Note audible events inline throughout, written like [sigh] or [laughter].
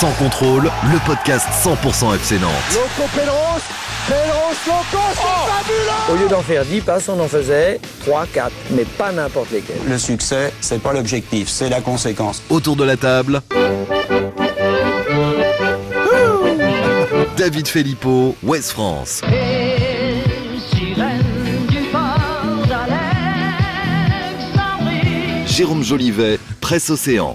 Sans contrôle, le podcast 100% FC Nantes. Loco Pedros, Pedros Loco, c'est fabuleux Au lieu d'en faire 10 passes, on en faisait 3, 4, mais pas n'importe lesquels. Le succès, c'est pas l'objectif, c'est la conséquence. Autour de la table, David Filippo, West France. Jérôme Jolivet, Presse Océan.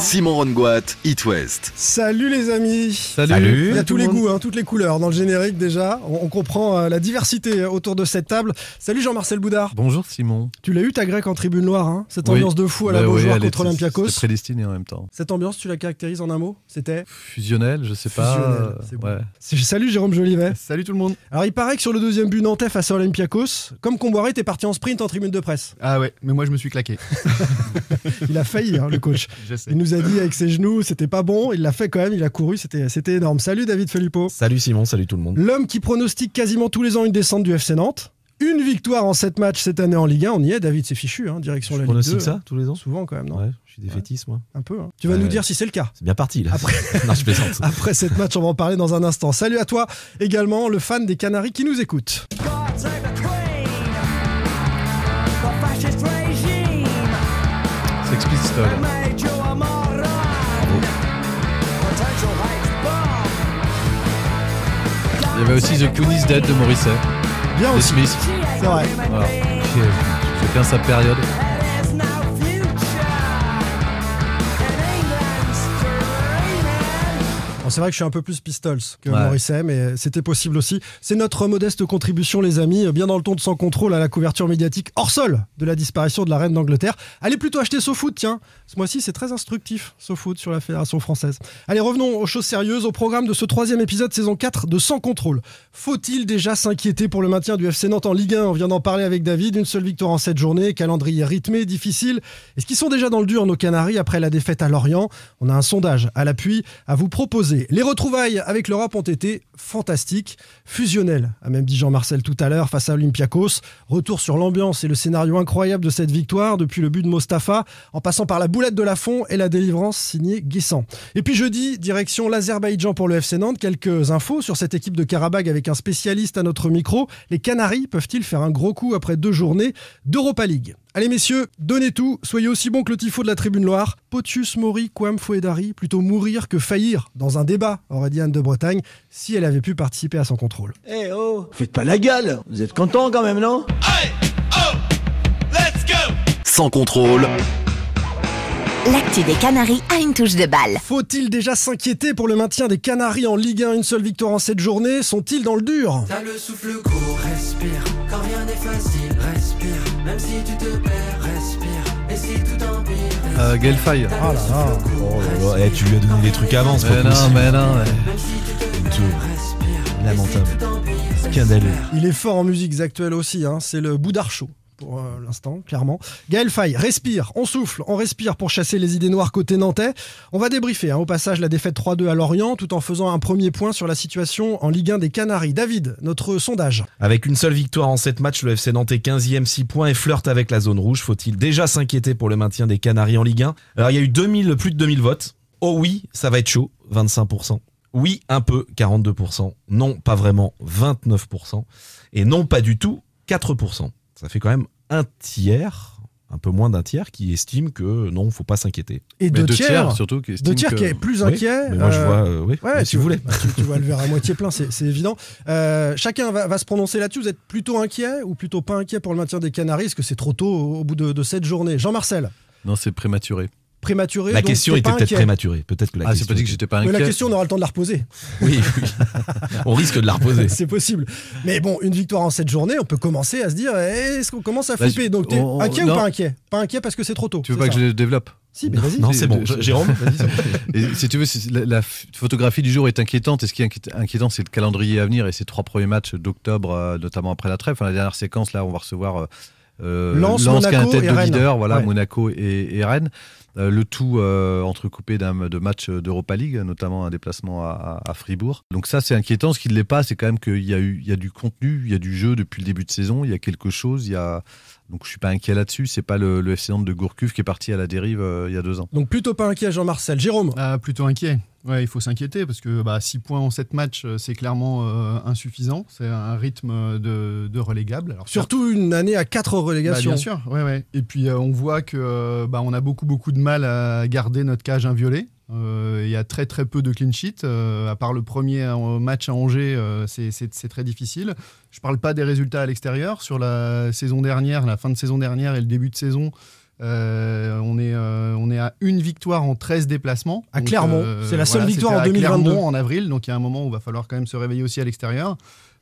Simon Rongoat, It West. Salut les amis Salut. Il y a tous les goûts, hein, toutes les couleurs dans le générique déjà. On, on comprend euh, la diversité autour de cette table. Salut Jean-Marcel Boudard. Bonjour Simon. Tu l'as eu ta grecque en tribune noire, hein cette Oui. ambiance de fou à la Bah oui, Beaujoire elle contre Olympiakos. C'était prédestiné en même temps. Cette ambiance, tu la caractérises en un mot C'était Fusionnel, je sais pas. Fusionnel, euh, c'est bon. ouais. C'est- Salut Jérôme Jolivet. Salut tout le monde. Alors il paraît que sur le deuxième but nantais face à Olympiakos, comme Comboiré, t'es parti en sprint en tribune de presse. Ah ouais, mais moi je me suis claqué. [laughs] Il a failli, hein, le coach. [laughs] Je sais. Il nous a dit avec ses genoux, c'était pas bon. Il l'a fait quand même, il a couru, c'était c'était énorme. Salut David Filippo. Salut Simon, salut tout le monde. L'homme qui pronostique quasiment tous les ans une descente du FC Nantes. Une victoire en 7 matchs cette année en Ligue 1. On y est, David, c'est fichu, hein, direction Je la Ligue 2. pronostique ça tous les ans Souvent quand même, non Ouais, je suis défaitiste moi. Un peu. hein. Tu vas Ouais. nous dire si c'est le cas. C'est bien parti là. Après- [laughs] non, je plaisante. [laughs] Après cette match, on va en parler dans un instant. Salut à toi également, le fan des Canaries qui nous écoute. Sex Pistols. Il y avait aussi The Queen is Dead de Morisset. Bien The aussi. Smiths. C'est vrai. Voilà. Qui C'est bien sa période. C'est vrai que je suis un peu plus Pistols que Ouais. Mais c'était possible aussi. C'est notre modeste contribution, les amis, bien dans le ton de sans contrôle à la couverture médiatique hors sol de la disparition de la reine d'Angleterre. Allez plutôt acheter SoFoot, tiens. Ce mois-ci, c'est très instructif, SoFoot sur la Fédération française. Allez, revenons aux choses sérieuses, au programme de ce troisième épisode saison 4 de Sans contrôle. Faut-il déjà s'inquiéter pour le maintien du FC Nantes en Ligue 1 On vient d'en parler avec David. Une seule victoire en 7 journées, calendrier rythmé, difficile. Est-ce qu'ils sont déjà dans le dur, nos Canaries, après la défaite à Lorient? On a un sondage à l'appui à vous proposer. Les retrouvailles avec l'Europe ont été fantastiques, fusionnelles, a même dit Jean-Marcel tout à l'heure, face à Olympiakos. Retour sur l'ambiance et le scénario incroyable de cette victoire, depuis le but de Mostafa, en passant par la boulette de Lafont et la délivrance signée Guessant. Et puis jeudi, direction l'Azerbaïdjan pour le FC Nantes. Quelques infos sur cette équipe de Karabag avec un spécialiste à notre micro. Les Canaries peuvent-ils faire un gros coup après deux journées d'Europa League? Allez messieurs, donnez tout, soyez aussi bons que le tifo de la Tribune Loire. Potius Mori Quam Fouedari, plutôt mourir que faillir dans un débat, aurait dit Anne de Bretagne, si elle avait pu participer à son contrôle. Eh oh, faites pas la gueule Vous êtes contents quand même, non? Sans contrôle, L'actu des Canaries a une touche de balle. Faut-il déjà s'inquiéter pour le maintien des Canaries en Ligue 1 Une seule victoire en cette journée Sont-ils dans le dur? T'as le souffle court, respire. Quand rien n'est facile, respire. Même si tu te perds, respire. Et si tout empire, respire. Euh, Gaël Faye. Ah là là Oh, ouais, tu lui as donné des trucs avant, c'est Mais pas non, possible. mais non. ouais. Lamentable. Il est fort en musiques actuelles aussi, hein. c'est le Boudard Show pour euh, l'instant, clairement. Gaël Faye, respire, on souffle, on respire pour chasser les idées noires côté nantais. On va débriefer hein, au passage la défaite 3-2 à Lorient tout en faisant un premier point sur la situation en Ligue 1 des Canaries. David, notre sondage. Avec une seule victoire en 7 matchs, le FC Nantes est 15e, 6 points et flirte avec la zone rouge. Faut-il déjà s'inquiéter pour le maintien des Canaries en Ligue 1 Alors il y a eu 2000, plus de 2000 votes. Oh oui, ça va être chaud, 25%. Oui, un peu, 42%. Non, pas vraiment, 29%. Et non, pas du tout, 4%. Ça fait quand même un tiers, un peu moins d'un tiers, qui estime que non, faut pas s'inquiéter. Et deux, deux tiers, tiers, surtout. Qui deux estiment tiers que- qui est plus Oui, inquiet. mais moi je euh, vois, euh, oui, Ouais, si tu, vous voulez. bah, tu, tu vois le [laughs] verre à moitié plein, c'est évident. Euh, chacun va, va se prononcer là-dessus. Vous êtes plutôt inquiet ou plutôt pas inquiet pour le maintien des Canaries? Est-ce que c'est trop tôt au, au bout de, de cette journée Jean-Marcel, Non, c'est prématuré. Prématuré La donc question était peut-être prématurée. Peut-être que la Ah, c'est question. pas dit que j'étais pas Mais inquiet. la question, on aura le temps de la reposer. [laughs] Oui, oui. on risque de la reposer. C'est possible. Mais bon, une victoire en cette journée, on peut commencer à se dire eh, est-ce qu'on commence à flipper? Donc t'es on- inquiet ou non. pas inquiet? Pas inquiet parce que c'est trop tôt. Tu veux pas que je le développe? Si, mais vas-y. Non, c'est bon. Jérôme. Et si tu veux, la, photographie du jour est inquiétante. Et ce qui est inquiét- inquiétant, c'est le calendrier à venir et ces trois premiers matchs d'octobre, euh, notamment après la trêve. Enfin, la dernière séquence, là, on va recevoir euh, euh, Lens, Monaco qui a un tête et de Rennes. leader, voilà, Ouais. Monaco et, et Rennes. Euh, le tout euh, entrecoupé d'un de matchs d'Europa League, notamment un déplacement à, à- à Fribourg. Donc ça, c'est inquiétant. Ce qui ne l'est pas, c'est quand même qu'il y a eu, il y a du contenu, il y a du jeu depuis le début de saison, il y a quelque chose. Il y a donc je suis pas inquiet là-dessus. C'est pas le, le FC Nantes de Gourcuff qui est parti à la dérive euh, il y a deux ans. Donc plutôt pas inquiet Jean-Marcel. Jérôme Ah, plutôt inquiet. Ouais, il faut s'inquiéter parce que 6 points en 7 matchs, euh, c'est clairement euh, insuffisant. C'est un rythme de, de relégable. Alors, Surtout une année à 4 Bah, relégations. bien sûr, ouais, ouais. Et puis euh, on voit que euh, bah, on a beaucoup beaucoup de mal à garder notre cage inviolée. Euh, Il y a très très peu de clean sheet. euh, à part le premier euh, match à Angers, euh, c'est- très difficile. Je parle pas des résultats à l'extérieur. Sur la saison dernière, la fin de saison dernière et le début de saison, euh, on, est, euh, on est à une victoire en 13 déplacements. À Donc, Clermont. C'est la seule victoire en à 2022. Clermont en avril, donc il y a un moment où il va falloir quand même se réveiller aussi à l'extérieur.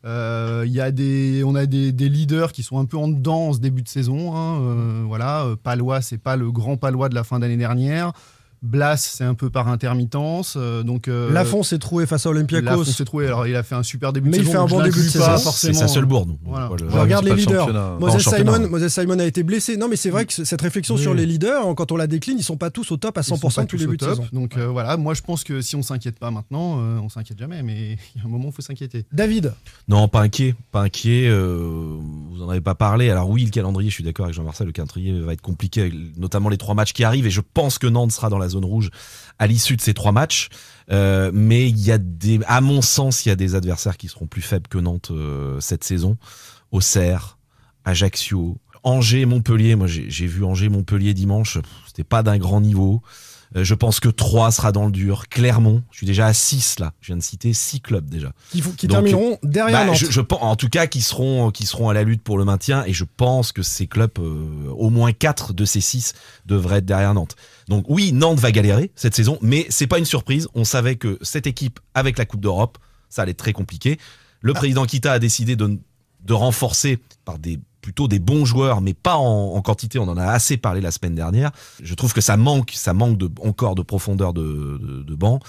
Euh, y a des, on a des, des leaders qui sont un peu en dedans en ce début de saison. hein. Euh, voilà, euh, Palois, c'est pas le grand Palois de la fin d'année dernière. Blas, c'est un peu par intermittence. euh, donc euh, Lafont s'est trouvé face à Olympiakos. Lafont s'est trouvé. Alors, il a fait un super début Mais de il saison. fait un bon début de saison. forcément. C'est sa seule bourde. Voilà. Voilà. Je regarde les le leaders. championnat. Moses. Simon, Moses Simon a été blessé. Non, mais c'est vrai que cette réflexion Oui. sur les leaders, quand on la décline, ils sont pas tous au top à Ils sont 100% pas depuis le tous au début de top. saison. Donc euh, voilà, moi je pense que si on s'inquiète pas maintenant, euh, on s'inquiète jamais. Mais [laughs] il y a un moment où il faut s'inquiéter. David, Non, pas inquiet, pas inquiet. euh, vous en avez pas parlé. Alors oui, le calendrier, je suis d'accord avec Jean-Marcel, le calendrier va être compliqué, notamment les trois matchs qui arrivent. Et je pense que Nantes sera dans la zone rouge à l'issue de ces trois matchs. Euh, mais il y a des, à mon sens, il y a des adversaires qui seront plus faibles que Nantes euh, cette saison. Auxerre, Ajaccio, Angers, Montpellier. Moi, j'ai vu Angers, Montpellier dimanche. C'était pas d'un grand niveau. Euh, je pense que 3 sera dans le dur. Clermont, je suis déjà à 6 là. Je viens de citer 6 clubs déjà. qui, font- qui Donc, termineront derrière Bah, Nantes. je, je pense, en tout cas, qui seront, qui seront à la lutte pour le maintien. Et je pense que ces clubs, euh, au moins 4 de ces 6 devraient être derrière Nantes. Donc oui, Nantes va galérer cette saison, mais c'est pas une surprise. On savait que cette équipe, avec la Coupe d'Europe, ça allait être très compliqué. Le président Kita a décidé de, de renforcer par des plutôt des bons joueurs, mais pas en, quantité. On en a assez parlé la semaine dernière. Je trouve que ça manque, ça manque de, encore de profondeur de, de, de banc.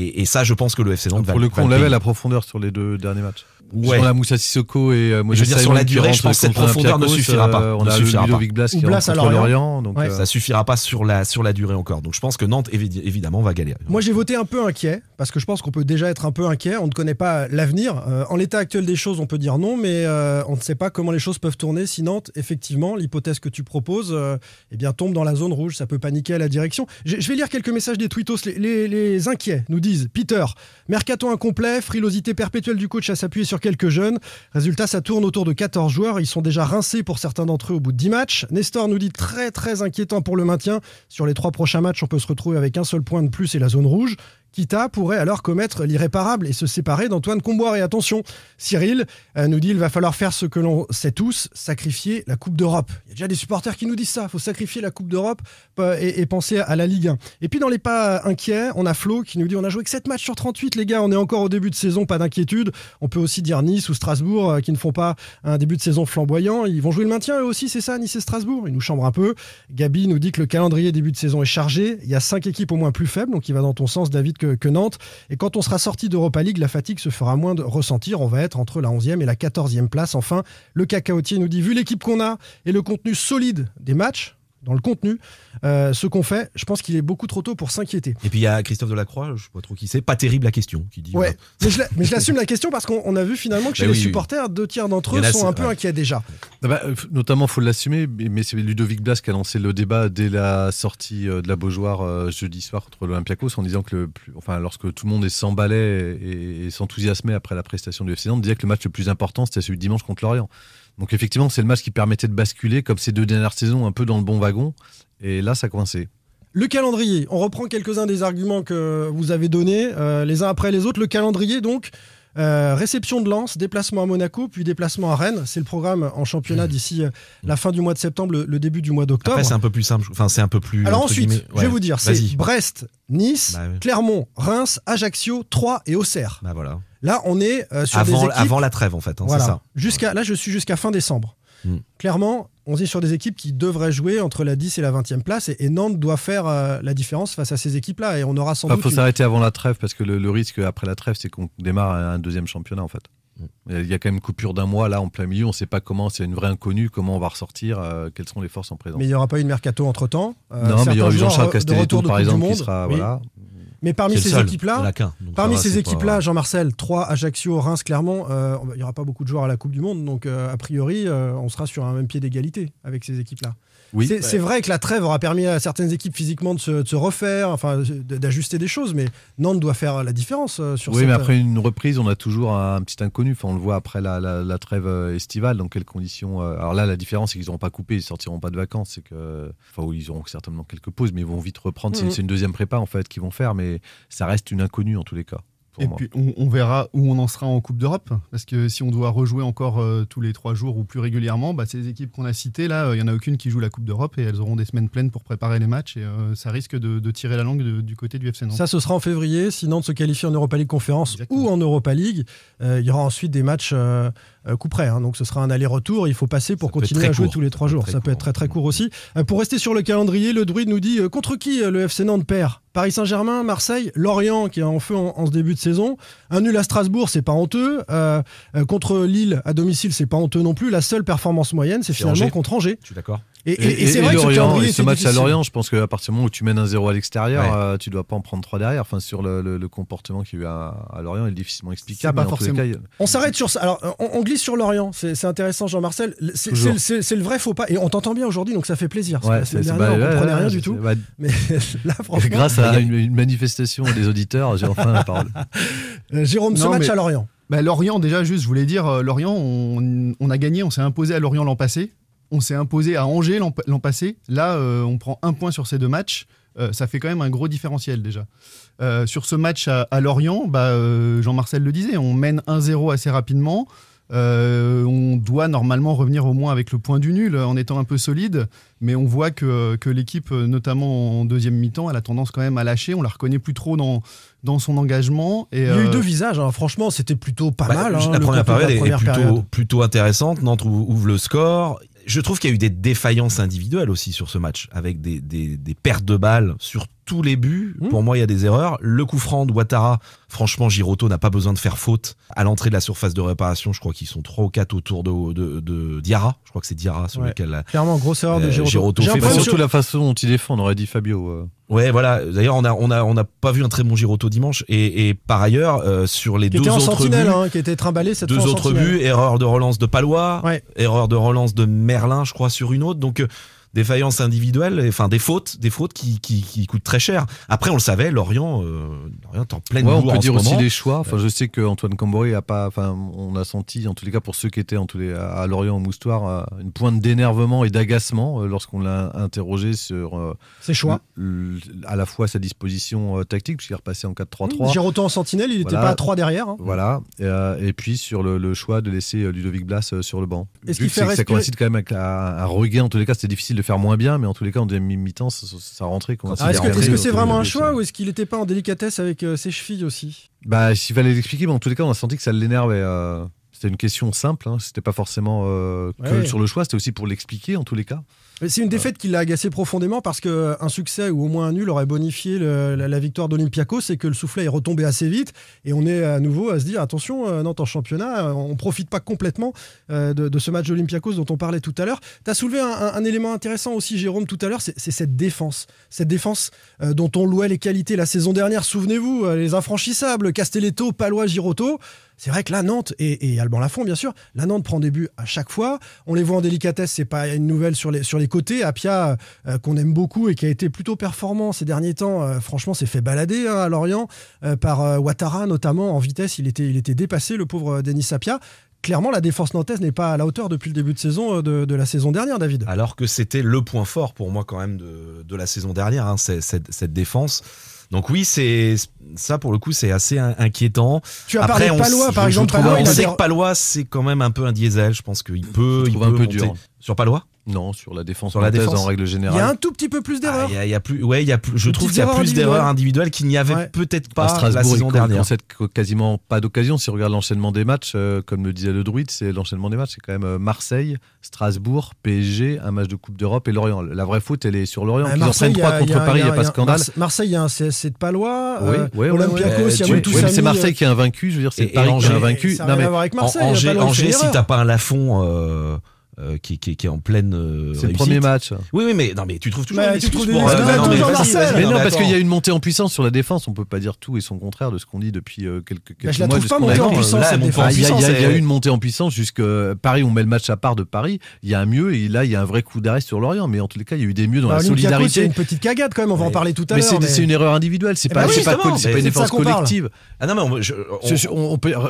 Et, et ça, je pense que le FC Nantes va Pour le coup, on le avait payer. la profondeur sur les deux derniers matchs. Ouais. On a Moussa Sissoko et euh, je veux dire, sur la durée, je pense que cette profondeur ne suffira pas. euh, on Ne a suffira le Ludovic Blas qui Blas à Lorient. Lorient. Donc, Ouais. euh, Ça suffira pas sur la, sur la durée encore. Donc je pense que Nantes, évi- évidemment, va galérer. Moi, j'ai voté un peu inquiet, parce que je pense qu'on peut déjà être un peu inquiet. On ne connaît pas l'avenir. Euh, en l'état actuel des choses, on peut dire non, mais euh, on ne sait pas comment les choses peuvent tourner si Nantes, effectivement, l'hypothèse que tu proposes, euh, eh bien, tombe dans la zone rouge. Ça peut paniquer à la direction. Je, je vais lire quelques messages des tweetos. Les, les- les inquiets nous disent Peter, mercato incomplet, frilosité perpétuelle du coach à s'appuyer sur quelques jeunes. Résultat, ça tourne autour de 14 joueurs. Ils sont déjà rincés pour certains d'entre eux au bout de 10 matchs. Nestor nous dit très, très inquiétant pour le maintien. Sur les trois prochains matchs, on peut se retrouver avec un seul point de plus et la zone rouge. Kita pourrait alors commettre l'irréparable et se séparer d'Antoine Comboire. Et attention, Cyril euh, nous dit il va falloir faire ce que l'on sait tous, sacrifier la Coupe d'Europe. Il y a déjà des supporters qui nous disent ça, il faut sacrifier la Coupe d'Europe euh, et, penser à la Ligue 1. Et puis dans les pas inquiets, on a Flo qui nous dit on a joué que 7 matchs sur 38 les gars, on est encore au début de saison, pas d'inquiétude. On peut aussi dire Nice ou Strasbourg euh, qui ne font pas un début de saison flamboyant. Ils vont jouer le maintien eux aussi, c'est ça, Nice et Strasbourg? Ils nous chambrent un peu. Gabi nous dit que le calendrier début de saison est chargé. Il y a 5 équipes au moins plus faibles, donc il va dans ton sens David que, Nantes. Et quand on sera sorti d'Europa League, la fatigue se fera moins de ressentir. On va être entre la 11e et la 14e place. Enfin, le cacaotier nous dit, vu l'équipe qu'on a et le contenu solide des matchs, dans le contenu, euh, ce qu'on fait, je pense qu'il est beaucoup trop tôt pour s'inquiéter. Et puis il y a Christophe Delacroix, je sais pas trop qui c'est, pas terrible la question, qui dit. Ouais, mais je, la- mais je l'assume la question parce qu'on on a vu finalement que chez Bah les oui, oui. supporters, deux tiers d'entre eux sont un peu ouais. inquiets déjà. Ah bah, euh, notamment, faut l'assumer, mais c'est Ludovic Blas qui a lancé le débat dès la sortie euh, de la Beaujoire jeudi soir contre l'Olympiakos en disant que, le plus, enfin, lorsque tout le monde s'emballait et, et s'enthousiasmait après la prestation du FC Nantes, disait que le match le plus important c'était celui de dimanche contre Lorient. Donc effectivement, c'est le match qui permettait de basculer, comme ces deux dernières saisons, un peu dans le bon wagon. Et là, ça coincé. Le calendrier, on reprend quelques-uns des arguments que vous avez donnés, euh, les uns après les autres. Le calendrier, donc, euh, réception de Lens, déplacement à Monaco, puis déplacement à Rennes. C'est le programme en championnat d'ici euh, la fin du mois de septembre, le, le début du mois d'octobre. Après c'est un peu plus simple, enfin c'est un peu plus. Alors ensuite, je vais vous dire, c'est. Brest, Nice, Bah oui. Clermont, Reims, Ajaccio, Troyes et Auxerre. Bah voilà. Là, on est euh, sur des Avant, équipes... avant la trêve en fait, hein, Voilà. c'est ça. Jusqu'à, là, je suis jusqu'à fin décembre. Hmm. Clairement, on est sur des équipes qui devraient jouer entre la 10 et la 20e place. Et, et Nantes doit faire euh, la différence face à ces équipes-là. Et on aura sans Il doute. faut une- s'arrêter avant la trêve parce que le, le risque après la trêve, c'est qu'on démarre un deuxième championnat en fait. Il y a quand même une coupure d'un mois là en plein milieu. On ne sait pas comment. C'est une vraie inconnue. Comment on va ressortir euh, Quelles sont les forces en présence Mais il n'y aura pas eu de mercato entre temps. Non, mais il y aura eu Jean-Charles Castelletto par exemple qui sera Oui. voilà. Mais parmi ces Parmi va, pas- équipes-là, Jean-Marcel, 3, Ajaccio, Reims, Clermont, euh, il n'y aura pas beaucoup de joueurs à la Coupe du Monde, donc euh, a priori, euh, on sera sur un même pied d'égalité avec ces équipes-là. Oui. C'est vrai que la trêve aura permis à certaines équipes physiquement de se, de se refaire, enfin d'ajuster des choses, mais Nantes doit faire la différence euh, sur Oui, cette... mais après une reprise, on a toujours un petit inconnu. Enfin, on le voit après la, la- la trêve euh, estivale, dans quelles conditions. euh, Alors là, la différence, c'est qu'ils n'auront pas coupé, ils sortiront pas de vacances. C'est que, enfin, ils auront certainement quelques pauses, mais ils vont vite reprendre. C'est- Mhm. C'est une deuxième prépa en fait qu'ils vont faire, mais ça reste une inconnue en tous les cas. Pour Et moi. puis on, on verra où on en sera en Coupe d'Europe. Parce que si on doit rejouer encore euh, tous les trois jours ou plus régulièrement, bah, ces équipes qu'on a citées, là, euh, il n'y en a aucune qui joue la Coupe d'Europe et elles auront des semaines pleines pour préparer les matchs. Et euh, ça risque de, de tirer la langue de- du côté du FC Nantes. Ça, ce sera en février. Si Nantes se qualifie en Europa League Conférence Exactement. ou en Europa League, euh, il y aura ensuite des matchs euh, euh, coup près. hein. donc ce sera un aller-retour. Il faut passer pour Ça continuer à jouer court. tous les trois jours. Ça peut être très très court aussi. Euh, pour rester sur le calendrier, le druide nous dit euh, contre qui euh, le FC Nantes perd? Paris Saint-Germain, Marseille, Lorient qui est en feu en, en ce début de saison. Un nul à Strasbourg, c'est pas honteux. Euh, euh, contre Lille à domicile, c'est pas honteux non plus. La seule performance moyenne, c'est C'est finalement Angers. contre Angers. Je suis d'accord. Et, Et, et- et c'est vrai que ce Lorient, calendrier et ce match à. Lorient, je pense qu'à partir du moment où tu mènes un 0 à l'extérieur, Ouais. euh, tu dois pas en prendre 3 derrière. Enfin, sur le, le- le comportement qu'il y a eu à, à Lorient, il est difficilement explicable. pas mais en tous les forcément- cas, il- On s'arrête sur ça. Alors, on, on glisse sur Lorient. C'est intéressant, Jean-Marcel. C'est le vrai faux pas. Et on t'entend bien aujourd'hui, donc ça fait plaisir. Ouais, c'est- bah, on comprenait ouais, rien du tout. bah, [laughs] Mais là, [laughs] franchement, grâce à une, une manifestation des auditeurs, j'ai enfin la parole. [laughs] euh, Jérôme, ce match à Lorient. Bah, Lorient, déjà, juste, je voulais dire, euh, Lorient, on, on a gagné, on s'est imposé à Lorient l'an passé. On s'est imposé à Angers l'an passé. Là, euh, on prend un point sur ces deux matchs. Euh, ça fait quand même un gros différentiel déjà. Euh, sur ce match à, à Lorient, bah, euh, Jean-Marcel le disait, on mène 1-0 assez rapidement. Euh, on doit normalement revenir au moins avec le point du nul en étant un peu solide, mais on voit que, que l'équipe, notamment en deuxième mi-temps, elle a tendance quand même à lâcher. On la reconnaît plus trop dans, dans son engagement. Et, Il y a eu deux visages. hein. Franchement, c'était plutôt pas Bah, mal. hein, la le première période est, plutôt, période. plutôt intéressante. Nantes ou- ouvre le score. Je trouve qu'il y a eu des défaillances individuelles aussi sur ce match, avec des, des- pertes de balles sur tous les buts. Mmh. Pour moi, il y a des erreurs. Le coup franc de Ouattara, franchement, Giroto n'a pas besoin de faire faute. À l'entrée de la surface de réparation, je crois qu'ils sont trois ou quatre autour de, de, de Diarra. Je crois que c'est Diarra sur Ouais. lequel la- Clairement, grosse erreur de Euh, fait Bah, problème surtout sur- la façon dont il défend, on aurait dit Fabio. euh. Ouais, voilà. D'ailleurs, on a, on a, on n'a pas vu un très bon Giroto dimanche. Et, et par ailleurs, euh, sur les qui deux était en autres sentinelle, buts, hein, qui était trimballé cette deux autres buts, erreur de relance de Palois, Ouais. erreur de relance de Merlin, je crois, sur une autre. Donc, euh, défaillances individuelles, enfin des fautes, des fautes qui, qui, qui coûtent très cher. Après, on le savait, Lorient, euh, Lorient est en pleine Ouais, on peut en dire ce aussi moment. les choix. Enfin, je sais que Antoine Camboré a pas. Enfin, on a senti, en tous les cas, pour ceux qui étaient en tous les, à Lorient au Moustoir, euh, une pointe d'énervement et d'agacement euh, lorsqu'on l'a interrogé sur euh, Ses choix. à la fois sa disposition euh, tactique, puisqu'il est repassé en 4-3-3. Giroud en sentinelle, il n'était Voilà. pas à 3 derrière. hein. Voilà, et, euh, et puis sur le, le choix de laisser euh, Ludovic Blas euh, sur le banc. Est-ce qu'il que fait ça coïncide quand même avec la- un regain. En tous les cas, c'était difficile de faire moins bien, mais en tous les cas, en deuxième mi-temps, ça, ça- rentrait. Ah, est-ce que est-ce que c'est vraiment un choix ou est-ce qu'il n'était pas en délicatesse avec euh, ses chevilles aussi? Bah, s'il fallait l'expliquer, mais en tous les cas, on a senti que ça l'énervait. euh, C'était une question simple, hein, c'était pas forcément euh, que Ouais. sur le choix, c'était aussi pour l'expliquer en tous les cas. C'est une défaite qui l'a agacé profondément parce qu'un succès ou au moins un nul aurait bonifié le- la, la victoire d'Olympiakos et que le soufflet est retombé assez vite. Et on est à nouveau à se dire attention, euh, Nantes en championnat, euh, on profite pas complètement euh, de, de ce match d'Olympiakos dont on parlait tout à l'heure. Tu as soulevé un, un- un élément intéressant aussi, Jérôme, tout à l'heure, c'est cette défense. Cette défense euh, dont on louait les qualités la saison dernière, souvenez-vous, euh, les infranchissables, Castelletto, Palois, Giroto. C'est vrai que la Nantes, et, Alban Lafont bien sûr, la Nantes prend des buts à chaque fois. On les voit en délicatesse, c'est pas une nouvelle sur les, côtés. Apia, euh, qu'on aime beaucoup et qui a été plutôt performant ces derniers temps, euh, franchement, s'est fait balader hein, à Lorient euh, par Ouattara notamment en vitesse. Il était, dépassé, le pauvre Denis Sapia. Clairement, la défense nantaise n'est pas à la hauteur depuis le début de saison euh, de, de la saison dernière, David. Alors que c'était le point fort pour moi quand même de, de la saison dernière, hein, cette, cette défense. Donc oui, c'est ça pour le coup, c'est assez in- inquiétant. Tu as parlé de on Palois, par je- je exemple. trouve- Palois, on sait que Palois, c'est quand même un peu un diesel. Je pense qu'il peut, il peut un peu monter. dur. Sur Palois Non, sur la défense Sur la défense. en règle Il y a générale. un tout petit peu plus Ah, d'erreurs. Il y a- il y a plus, ouais, il y a plus, je trouve qu'il y a plus d'erreurs individuelles. qu'il n'y avait Ouais. peut-être à pas la Strasbourg, saison il dernière. concède quasiment pas d'occasion. Si on regarde l'enchaînement des matchs, euh, comme le disait le druide, c'est l'enchaînement des matchs, c'est quand même euh, Marseille, Strasbourg, PSG, un match de Coupe d'Europe et Lorient. La vraie faute, elle est sur Lorient. Ah, Ils en prennent y trois a- contre il y a- Paris, il n'y a pas de scandale. Marse- Marseille, il y a un CSC de Palois. Oui, euh, Olympiakos, il y a c'est Marseille euh, qui est invaincu. Je veux dire, c'est Paris qui Angers, est invaincu. Non, mais En- Marseille. Angers, si t'as pas un Lafont euh, qui, qui- qui est en pleine euh, c'est le premier match. Oui, oui, mais non, mais tu trouves toujours. Mais tu trouves pour, des euh, non, mais Mais non, mais parce qu'il y a une montée en puissance sur la défense. On peut pas dire tout et son contraire de ce qu'on dit depuis euh, quelques, quelques Bah, je la mois. trouve de pas montée en puissance, là, cette mon défense. Il y, a- eu une montée en puissance jusque Paris, on met le match à part de Paris. Il y a un mieux et là il y a un vrai coup d'arrêt sur Lorient. Mais en tous les cas, il y a eu des mieux dans Bah, la Olympiakos, c'est solidarité. une petite cagade quand même, on va en Mais- parler tout à Mais l'heure. c'est c'est une erreur individuelle, c'est Eh pas, ben pas, mais une défense collective. Ah non, mais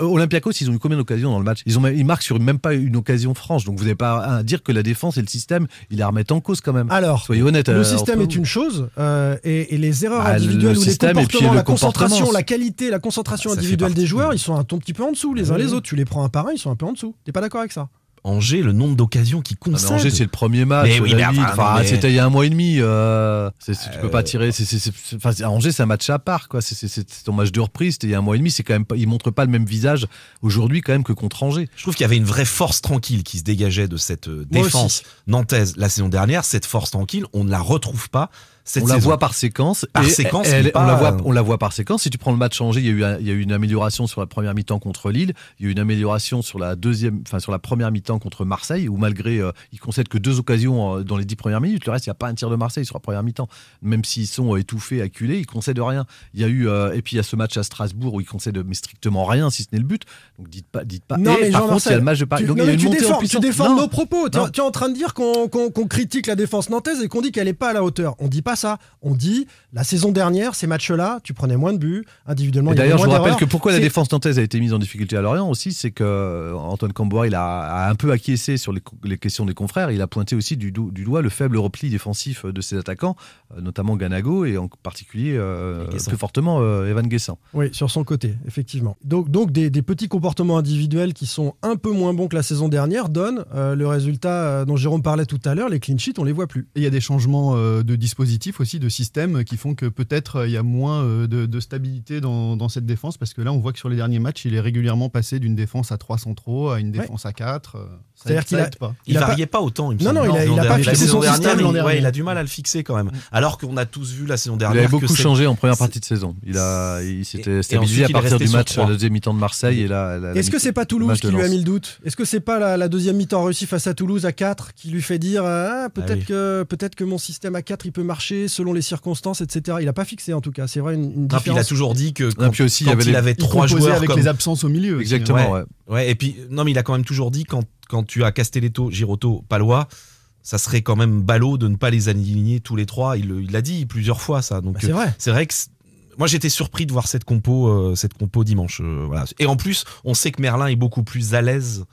Olympiakos, ils ont eu combien d'occasions dans le match? Ils, ont, ils marquent sur même pas une occasion franche. Donc vous n'avez pas à dire que la défense et le système, ils la remettent en cause quand même. Alors, Soyez honnête. le euh, système est vous. une chose euh, et, et les erreurs Bah, individuelles le ou les système et puis comportements, le la concentration, la qualité, la concentration individuelle des joueurs, ils sont un tout petit peu en dessous les uns les autres. Tu les prends un par un, ils sont un peu en dessous. T'es pas d'accord avec ça? Angers, le nombre d'occasions qui Ah, concèdent. Angers, c'est le premier match. Oui, enfin, mais- C'était il y a un mois et demi. euh, c'est- tu peux pas tirer. c'est- c'est- c'est- enfin, Angers, c'est un match à part. quoi. C'est- ton match de reprise. C'était il y a un mois et demi. C'est quand même pas, il montre pas le même visage aujourd'hui quand même que contre Angers. Je trouve qu'il y avait une vraie force tranquille qui se dégageait de cette euh, défense nantaise la saison dernière. Cette force tranquille, on ne la retrouve pas cette on la voit par séquence. Par et séquence, elle- on, la voit, on la voit par séquence. Si tu prends le match Angers, il y a eu, un- il y a eu une amélioration sur la première mi-temps contre Lille. Il y a eu une amélioration sur la deuxième, enfin sur la première mi-temps contre Marseille, où malgré euh, ils concèdent que deux occasions euh, dans les dix premières minutes. Le reste, il n'y a pas un tir de Marseille sur la première mi-temps. Même s'ils sont euh, étouffés, acculés, ils concèdent rien. Il y a eu euh, et puis il y a ce match à Strasbourg où ils concèdent mais strictement rien, si ce n'est le but. Donc dites pas, dites pas. Non, et mais par Jean contre, il y a le match de Paris. Tu, Donc non, il y a mais une tu défends, tu défends Non. nos propos. Tu es en train de dire qu'on critique la défense nantaise et qu'on dit qu'elle n'est pas à la hauteur. On dit pas ça. On dit la saison dernière, ces matchs-là, tu prenais moins de buts individuellement. D'ailleurs, je vous rappelle que pourquoi la défense nantaise a été mise en difficulté à Lorient aussi, c'est que euh, Antoine Camboire, il a, a un peu acquiescé sur les, questions des confrères. Il a pointé aussi du, do- du doigt le faible repli défensif de ses attaquants, euh, notamment Ganago et en particulier euh, plus fortement euh, Evan Guessant. Oui, sur son côté, effectivement. Donc, donc des, des petits comportements individuels qui sont un peu moins bons que la saison dernière donnent euh, le résultat dont Jérôme parlait tout à l'heure. Les clean sheets, on les voit plus. Et il y a des changements euh, de dispositifs aussi, de système, qui font que peut-être euh, il y a moins euh, de, de stabilité dans, dans cette défense, parce que là, on voit que sur les derniers matchs, il est régulièrement passé d'une défense à 3 centraux à une défense à 4. Euh, C'est-à-dire qu'il a- pas. Il, Il a variait pas, autant. Il me Non, non, il a- il a pas fixé la son système dernière, il, ouais, il a du mal à le fixer quand même. Alors qu'on a tous vu la saison Il dernière. avait beaucoup que c'est- changé en première partie de saison. Il, a, il s'était stabilisé à il partir du sur match, trois. la deuxième mi-temps de Marseille. et la Est-ce que c'est pas Toulouse qui lui a mis le doute? Est-ce que c'est pas la, la deuxième mi-temps réussie face à Toulouse à 4 qui lui fait dire ah, peut-être Ah oui. que peut-être que mon système à 4 il peut marcher selon les circonstances, etc. Il a pas fixé en tout cas. C'est vrai une, puis il a différence. toujours dit que quand, aussi, il avait il Il trois joueurs avec les absences au milieu. hein. Exactement, Ouais. ouais. Ouais, et puis, non, mais il a quand même toujours dit quand, quand tu as Castelletto, Girotto, Palois, ça serait quand même ballot de ne pas les aligner tous les trois. Il l'a dit plusieurs fois, ça. Donc, Bah, c'est euh, vrai. c'est vrai que moi, j'étais surpris de voir cette compo, euh, cette compo dimanche. euh, voilà. Et en plus, on sait que Merlin est beaucoup plus à l'aise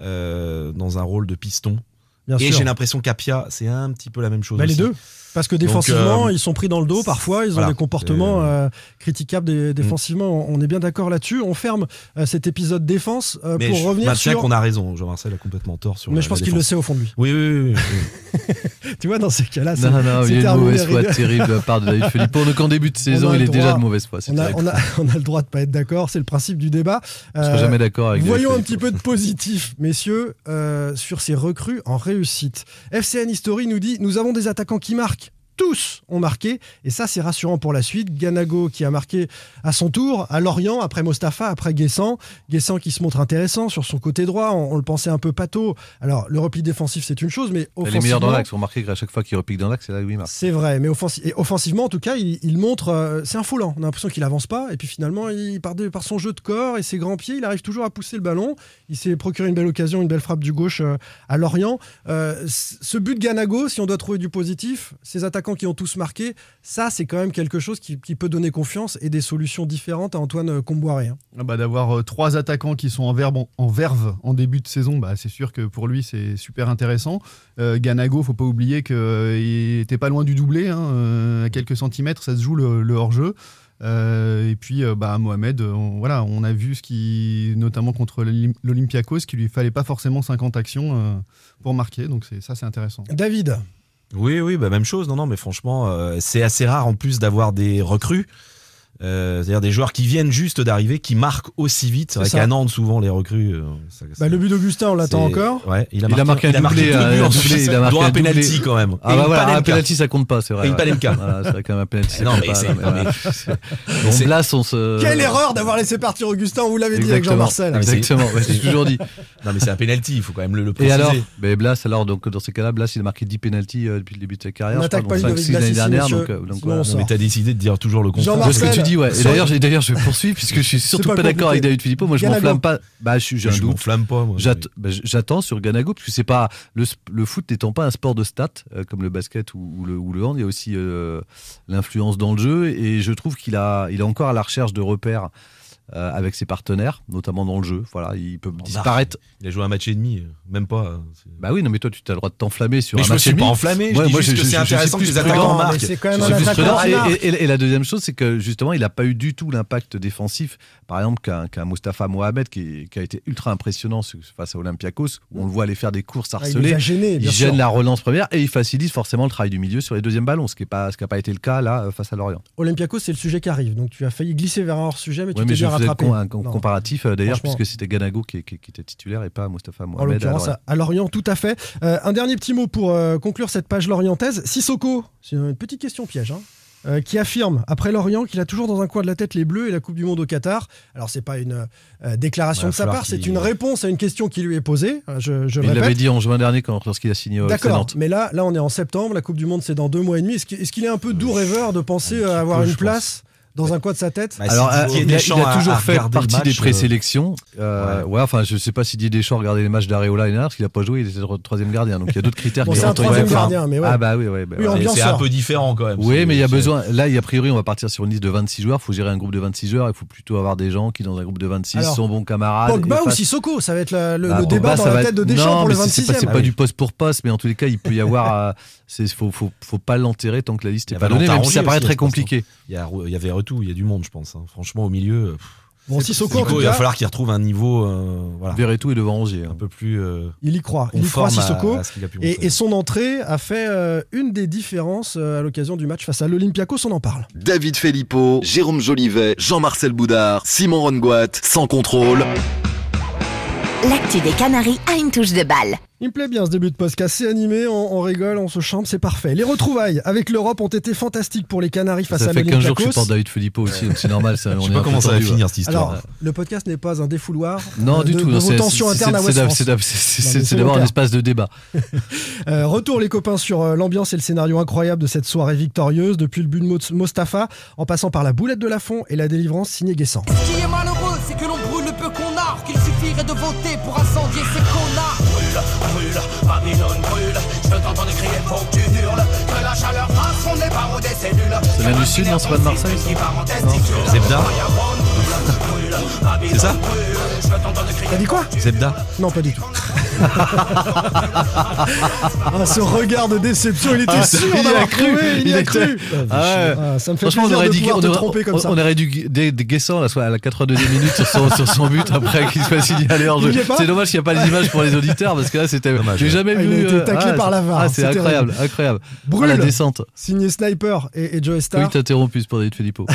euh, dans un rôle de piston. Bien et j'ai l'impression qu'Apia, c'est un petit peu la même chose. Bah, les deux. Parce que défensivement, euh, ils sont pris dans le dos parfois, ils ont voilà. des comportements Euh, euh, critiquables dé- défensivement. On est bien d'accord là-dessus. On ferme cet épisode défense Mais pour je revenir maintiens sur. qu'on a raison. Jean-Marcel a complètement tort sur Mais je pense qu'il le sait au fond de lui. Oui, oui, oui. oui. [laughs] Tu vois, dans ces cas-là, c'est Non, non, il y a une mauvaise foi terrible de la part de David Filippo. Donc en début de [laughs] saison, il est déjà de mauvaise foi. On a, terrible. on, a, [laughs] on a le droit de pas être d'accord, c'est le principe du débat. Je serai Euh, jamais d'accord avec Voyons un petit peu de positif, messieurs, sur ces recrues en réussite. FCN History nous dit Nous avons des attaquants qui marquent. Tous ont marqué, et ça c'est rassurant pour la suite. Ganago qui a marqué à son tour, à Lorient, après Mostafa, après Guessant. Guessant qui se montre intéressant sur son côté droit, on, on le pensait un peu pâteau. Alors le repli défensif c'est une chose, mais Elle est meilleure dans offensivement, l'axe. Vous remarquez qu'à chaque fois qu'il repique dans l'axe, c'est là où il marque. c'est vrai, mais offensi- et offensivement, en tout cas, il, il montre. euh, c'est un foulant. On a l'impression qu'il avance pas. Et puis finalement, il, par, de- par son jeu de corps et ses grands pieds, il arrive toujours à pousser le ballon. Il s'est procuré une belle occasion, une belle frappe du gauche euh, à Lorient. Euh, ce but de Ganago, si on doit trouver du positif, ces attaquants qui ont tous marqué, ça, c'est quand même quelque chose qui, qui peut donner confiance et des solutions différentes à Antoine euh, Comboiré. hein. Ah bah, D'avoir euh, trois attaquants qui sont en, verbe, en, verve en début de saison, bah, c'est sûr que pour lui c'est super intéressant. Euh, Ganago, faut pas oublier qu'il était pas loin du doublé, hein, euh, à quelques centimètres, ça se joue le, le hors-jeu. Euh, et puis, euh, bah, Mohamed, euh, on, voilà, on a vu ce qui, notamment contre l'Olym- l'Olympiakos, qu'il lui fallait pas forcément 50 actions euh, pour marquer. Donc ça, c'est intéressant. David, Oui, oui, bah même chose. Non, non, mais franchement, euh, c'est assez rare en plus d'avoir des recrues. Euh, C'est-à-dire des joueurs qui viennent juste d'arriver, qui marquent aussi vite. C'est vrai ça. qu'à Nantes, souvent, les recrues. euh, ça- bah, le but d'Augustin, on l'attend encore. Ouais, il a Il a marqué un il a marqué doublé, deux un buts en doublé, plus, il a marqué un un penalty quand même. Ah bah une voilà, un penalty ça compte pas, c'est vrai. Et une Panenka. Voilà, c'est vrai penalty Non, compte mais pas. c'est- là, non, mais- [laughs] On c'est- Blas, on se. Quelle erreur d'avoir laissé partir Augustin, vous l'avait dit avec. Jean-Marcel. Ah, Exactement, j'ai toujours dit. [laughs] Non, mais c'est un penalty, il faut quand même le, le Et préciser. alors mais Blas, alors, donc, dans ces cas-là, Blas, il a marqué 10 penalties euh, depuis le début de sa carrière. On n'attaque pas donc Ludovic 5-6 Blas l'année dernière. mais t'as décidé de dire toujours le contraire. Dis, ouais. Et d'ailleurs, j'ai- d'ailleurs, je vais poursuivre puisque je suis surtout pas pas d'accord avec. David Philippot. Moi, je Ganago. m'enflamme pas. Bah, je suis, j'ai un Je doute. m'enflamme pas, moi. J'att- bah, J'attends sur Ganago parce que c'est pas le, foot n'étant pas un sport de stats euh, comme le basket ou, ou le, ou le hand, il y a aussi euh, l'influence dans le jeu et je trouve qu'il a, il est encore à la recherche de repères euh, avec ses partenaires, notamment dans le jeu. Voilà, il peut disparaître. Il a joué un match et demi, euh, même pas. euh, Bah oui, non mais toi tu as le droit de t'enflammer sur Mais un je me match suis et pas demi. enflammé, je Ouais, dis moi, juste je- que je- c'est je suis intéressant que plus les attaquants marquent. Je. Et, et- et la deuxième chose, c'est que justement, il n'a pas eu du tout l'impact défensif, par exemple, qu'un qu'un Mostafa Mohamed qui, a été ultra impressionnant ce- face à Olympiakos, où on le voit aller faire des courses Ah, il harcelées. les a gênés, il gêne sûr. la relance première et il facilite forcément le travail du milieu sur les deuxièmes ballons, ce qui n'a pas, ce qui a pas été le cas là face à Lorient. Olympiakos, c'est le sujet qui arrive. Donc tu as failli glisser vers un hors-sujet, mais tu t'es con- un comparatif euh, d'ailleurs, puisque c'était Ganago qui, qui- qui était titulaire et pas Mostafa En Mohamed. à l'occurrence, Lorient. à, à Lorient, tout à fait. Euh, un dernier petit mot pour euh, conclure cette page lorientaise. Sissoko, c'est une petite question piège, hein, euh, qui affirme, après Lorient, qu'il a toujours dans un coin de la tête les Bleus et la Coupe du Monde au Qatar. Alors, c'est pas une euh, déclaration de sa part, c'est une réponse à une question qui lui est posée. Euh, Je, je le Mais il l'avait dit en juin dernier quand, lorsqu'il a signé D'accord, mais là, là, on est en septembre, la Coupe du Monde, c'est dans deux mois et demi. Est-ce qu'il est, un peu doux rêveur de penser un euh, avoir peu, une place dans un coin de sa tête Bah, Alors, si euh, Didier il, a, Deschamps il a toujours a fait partie match, des euh, présélections. Euh, ouais. ouais. enfin, je sais pas si Didier Deschamps regardait les matchs d'Areola l'année dernière, parce qu'il a pas joué, il était le troisième gardien. Donc il y a d'autres critères Bon, qui c'est un troisième gardien, mais ouais. Ah bah oui, ouais, bah, Oui. C'est un sort. peu différent quand même. Oui, mais il y a besoin. Là, a priori, on va partir sur une liste de 26 joueurs. Il faut gérer un groupe de 26 joueurs. Il faut plutôt avoir des gens qui, dans un groupe de 26, Alors, sont bons camarades. Pogba et ou Sissoko Ça va être la- le, Bah, le Pogba, débat dans ça la va tête être- de Deschamps non, pour le mais c'est- c'est pas- 26e. C'est Ah oui. du poste pour poste, mais en tous les cas, il peut y avoir. euh, c'est- faut, faut, faut pas l'enterrer tant que la liste Il est pas donnée, même si ça paraît très pense, compliqué. Il il y avait il y a du monde, je pense. hein. Franchement, au milieu, euh, Bon, Sissoko, il va falloir qu'il retrouve un niveau euh, voilà, Verretou est devant Rongier. un hein. peu plus euh, il y croit. Il y croit, à- Sissoko. à montrer. Et, et son entrée a fait euh, une des différences euh, à l'occasion du match face à l'Olympiakos, on en parle. David Filippo, Jérôme Jolivet, Jean-Marcel Boudard, Simon Rongoat, sans contrôle. L'actu des Canaries a une touche de balle. Il me plaît bien ce début de podcast, c'est animé, on, on rigole, on se chante, c'est parfait. Les retrouvailles avec l'Europe ont été fantastiques pour les Canaries face Ça à fait 15 jours que je supporte David Filippo aussi, donc c'est normal. Ça, Je on sais est pas comment ça va finir cette histoire. Alors, le podcast n'est pas un défouloir Non, euh, du de, tout. de non, vos c'est- d'abord un espace de débat. [laughs] Euh, retour les copains sur euh, l'ambiance et le scénario incroyable de cette soirée victorieuse, depuis le but de Mo- Mostafa, en passant par la boulette de Lafont et la délivrance signée Guessant. Ce qui est malheureux, c'est que l'on de voter pour incendier ces connards. Brûle, brûle, Babylone brûle, je t'entends crier, faut que tu hurles, que la chaleur passe, on au des cellules. Ça vient du sud, non C'est pas de Marseille ça Zebda C'est ça T'as dit quoi Zebda Non, pas du tout. ah, ce regard de déception, il était Ah, sûr il y a d'avoir cru, trouvé, il il a était- cru. Ah ouais. Ah, ça me fait Franchement, on plaisir aurait de dû, pouvoir on te aurait- tromper comme on- ça. on aurait dû Guessant à la 82e minute sur son, sur son but après qu'il soit signalé hors Il jeu. C'est dommage qu'il n'y a pas les images pour les auditeurs parce que là c'était. J'ai jamais Ah, il vu. a été euh, taclé ah, par la VAR, Ah, c'est incroyable, incroyable. Brûle. Ah, la descente. Signé Sniper et, et Joe Oui, Star, t'as interrompu c'est pour David Filippo.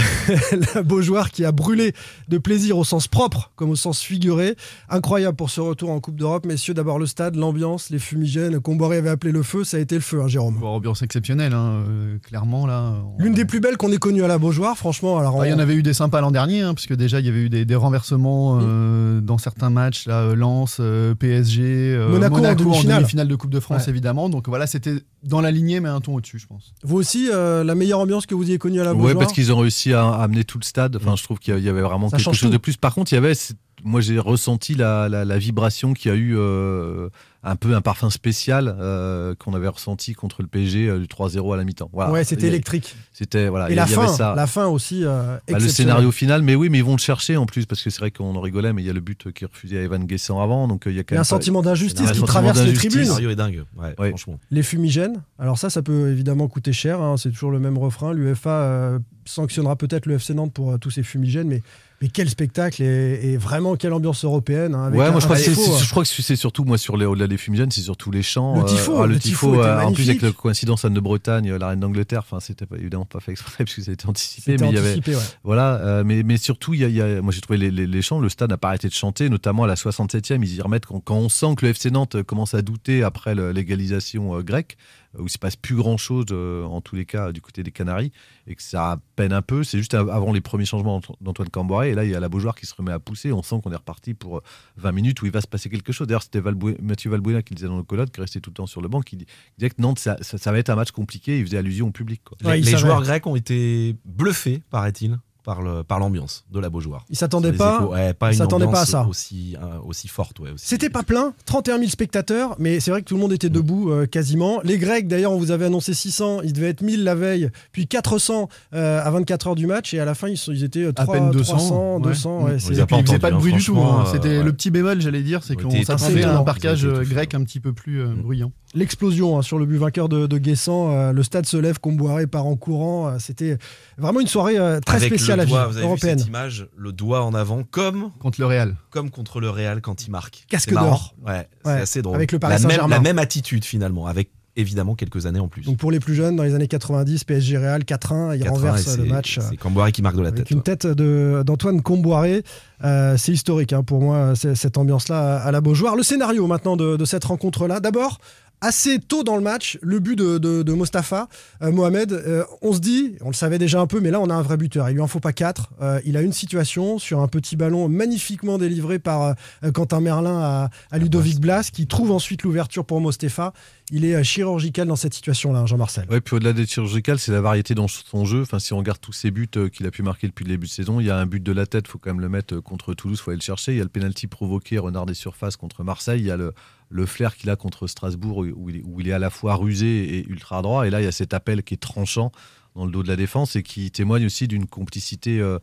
le [laughs] beau joueur qui a brûlé de plaisir au sens propre comme au sens figuré. Incroyable pour ce retour en Coupe d'Europe. Messieurs, d'abord le stade, l'ambiance, les fumigènes. Comboré avait appelé le feu, ça a été le feu, hein, Jérôme. Bon, ambiance exceptionnelle, hein, euh, clairement là. on- L'une des plus belles qu'on ait connues à la Beaujoire, franchement. Alors, Ah, il y en avait eu des sympas l'an dernier, hein, puisque déjà il y avait eu des, des renversements euh, dans certains matchs, là, euh, Lens, euh, PSG, euh, Monaco en demi-finale. de Coupe de France Ouais. évidemment. Donc voilà, c'était dans la lignée, mais un ton au-dessus, je pense. Vous aussi, euh, la meilleure ambiance que vous ayez connue à la Ouais, Beaujoire parce qu'ils ont réussi à amener tout le stade. Enfin, je trouve qu'il y avait vraiment Ça quelque chose tout. de plus. Par contre, il y avait, c'est- moi j'ai ressenti la, la, la vibration qui a eu euh, un peu un parfum spécial euh, qu'on avait ressenti contre le PSG euh, du 3-0 à la mi-temps. Voilà. Ouais, c'était électrique. C'était voilà. Et y la avait fin, ça. la fin aussi. euh, Bah, le scénario final, mais oui, mais ils vont le chercher en plus parce que c'est vrai qu'on en rigolait, mais il y a le but qui est refusé à Evan Guessant avant, donc il y a quand même un pas- sentiment d'injustice qui traverse les tribunes. Le scénario est dingue. Ouais, Ouais. franchement. Les fumigènes, alors ça, ça peut évidemment coûter cher. hein, c'est toujours le même refrain. L'UEFA euh, sanctionnera peut-être le FC Nantes pour euh, tous ces fumigènes, mais, mais quel spectacle et, et vraiment quelle ambiance européenne. hein, avec Ouais, un- moi je crois, que c'est, tifo, c'est- euh, je crois que c'est surtout moi sur les au-delà des fumigènes, c'est surtout les chants. Le euh, tifo, ah, le, le tifo, tifo euh, en plus avec la coïncidence Anne de Bretagne, la reine d'Angleterre. Enfin, c'était pas, évidemment pas fait exprès [laughs] parce que ça a été anticipé, mais il y avait anticipé, ouais. voilà. euh, mais mais surtout, il y a, il y a- moi j'ai trouvé les, les, les chants. Le stade n'a pas arrêté de chanter, notamment à la 67e. Ils y remettent quand, quand on sent que le FC Nantes commence à douter après l'égalisation euh, grecque, où il se passe plus grand chose en tous les cas du côté des Canaries et que ça peine un peu. C'est juste av- avant les premiers changements d'Antoine Camboré et là il y a la Beaujoire qui se remet à pousser. On sent qu'on est reparti pour euh, 20 minutes où il va se passer quelque chose. D'ailleurs, c'était Valbou- Mathieu Valbuena qui le disait dans le colloque, qui restait tout le temps sur le banc, qui, dit- qui disait que Nantes, ça, ça- ça va être un match compliqué. Il faisait allusion au public. Quoi. Ouais, les joueurs grecs ont été bluffés, paraît-il, par le- par l'ambiance de la Beaujoire. Ils s'attendaient pas. Ouais, pas ils pas à ça. Aussi, euh, aussi forte. Ouais, aussi- C'était pas plein, 31 000 spectateurs, mais c'est vrai que tout le monde était debout euh, quasiment. Les Grecs, d'ailleurs, on vous avait annoncé 600, ils devaient être 1000 la veille, puis 400 euh, à 24 heures du match, et à la fin, ils, sont- ils étaient euh, À 3, peine 200, 200, ouais. 200. ouais, Mm. c'est- On les a Et puis il faisait entendu, pas de hein, bruit du tout. hein. C'était le petit bémol, j'allais dire, c'est Ils qu'on s'attendait à un Ils étouffés. grec un petit peu plus euh, Mm. bruyant. L'explosion hein, sur le but vainqueur de, de Guessant, euh, le stade se lève, Comboiré part en courant. euh, C'était vraiment une soirée euh, très Avec spéciale le à doigt, vivre, vous avez européenne. vu cette image, le doigt en avant, comme, Contre le Real. comme contre le Real quand il marque. Casque d'or. Ouais, c'est assez drôle. avec le Paris la, même, Saint-Germain. la même attitude finalement, avec évidemment quelques années en plus. Donc pour les plus jeunes, dans les années 90, PSG Real 4-1, il 4-1, renverse le match. C'est Camboire qui marque de la Avec tête. une ouais. tête d'Antoine Comboiré. Euh, c'est historique hein, pour moi, cette ambiance-là à la Beaujoire. Le scénario maintenant de, de cette rencontre-là. D'abord, assez tôt dans le match, le but de, de, Mostafa euh, Mohamed. euh, on se dit, on le savait déjà un peu, mais là on a un vrai buteur. Il lui en faut pas quatre. Euh, il a une situation sur un petit ballon magnifiquement délivré par Quentin Merlin à, Ludovic Blas, qui trouve ensuite l'ouverture pour Mostefa. Il est chirurgical dans cette situation-là, hein, Jean-Marcel. Ouais, puis au-delà des chirurgicales, c'est la variété dans son jeu. Enfin, si on regarde tous ses buts qu'il a pu marquer depuis le début de saison, il y a un but de la tête, faut quand même le mettre contre Toulouse, faut aller le chercher. Il y a le penalty provoqué, renard des surfaces contre Marseille. Il y a le, le flair qu'il a contre Strasbourg où il, est, où il est à la fois rusé et ultra droit. Et là, il y a cet appel qui est tranchant dans le dos de la défense et qui témoigne aussi d'une complicité euh,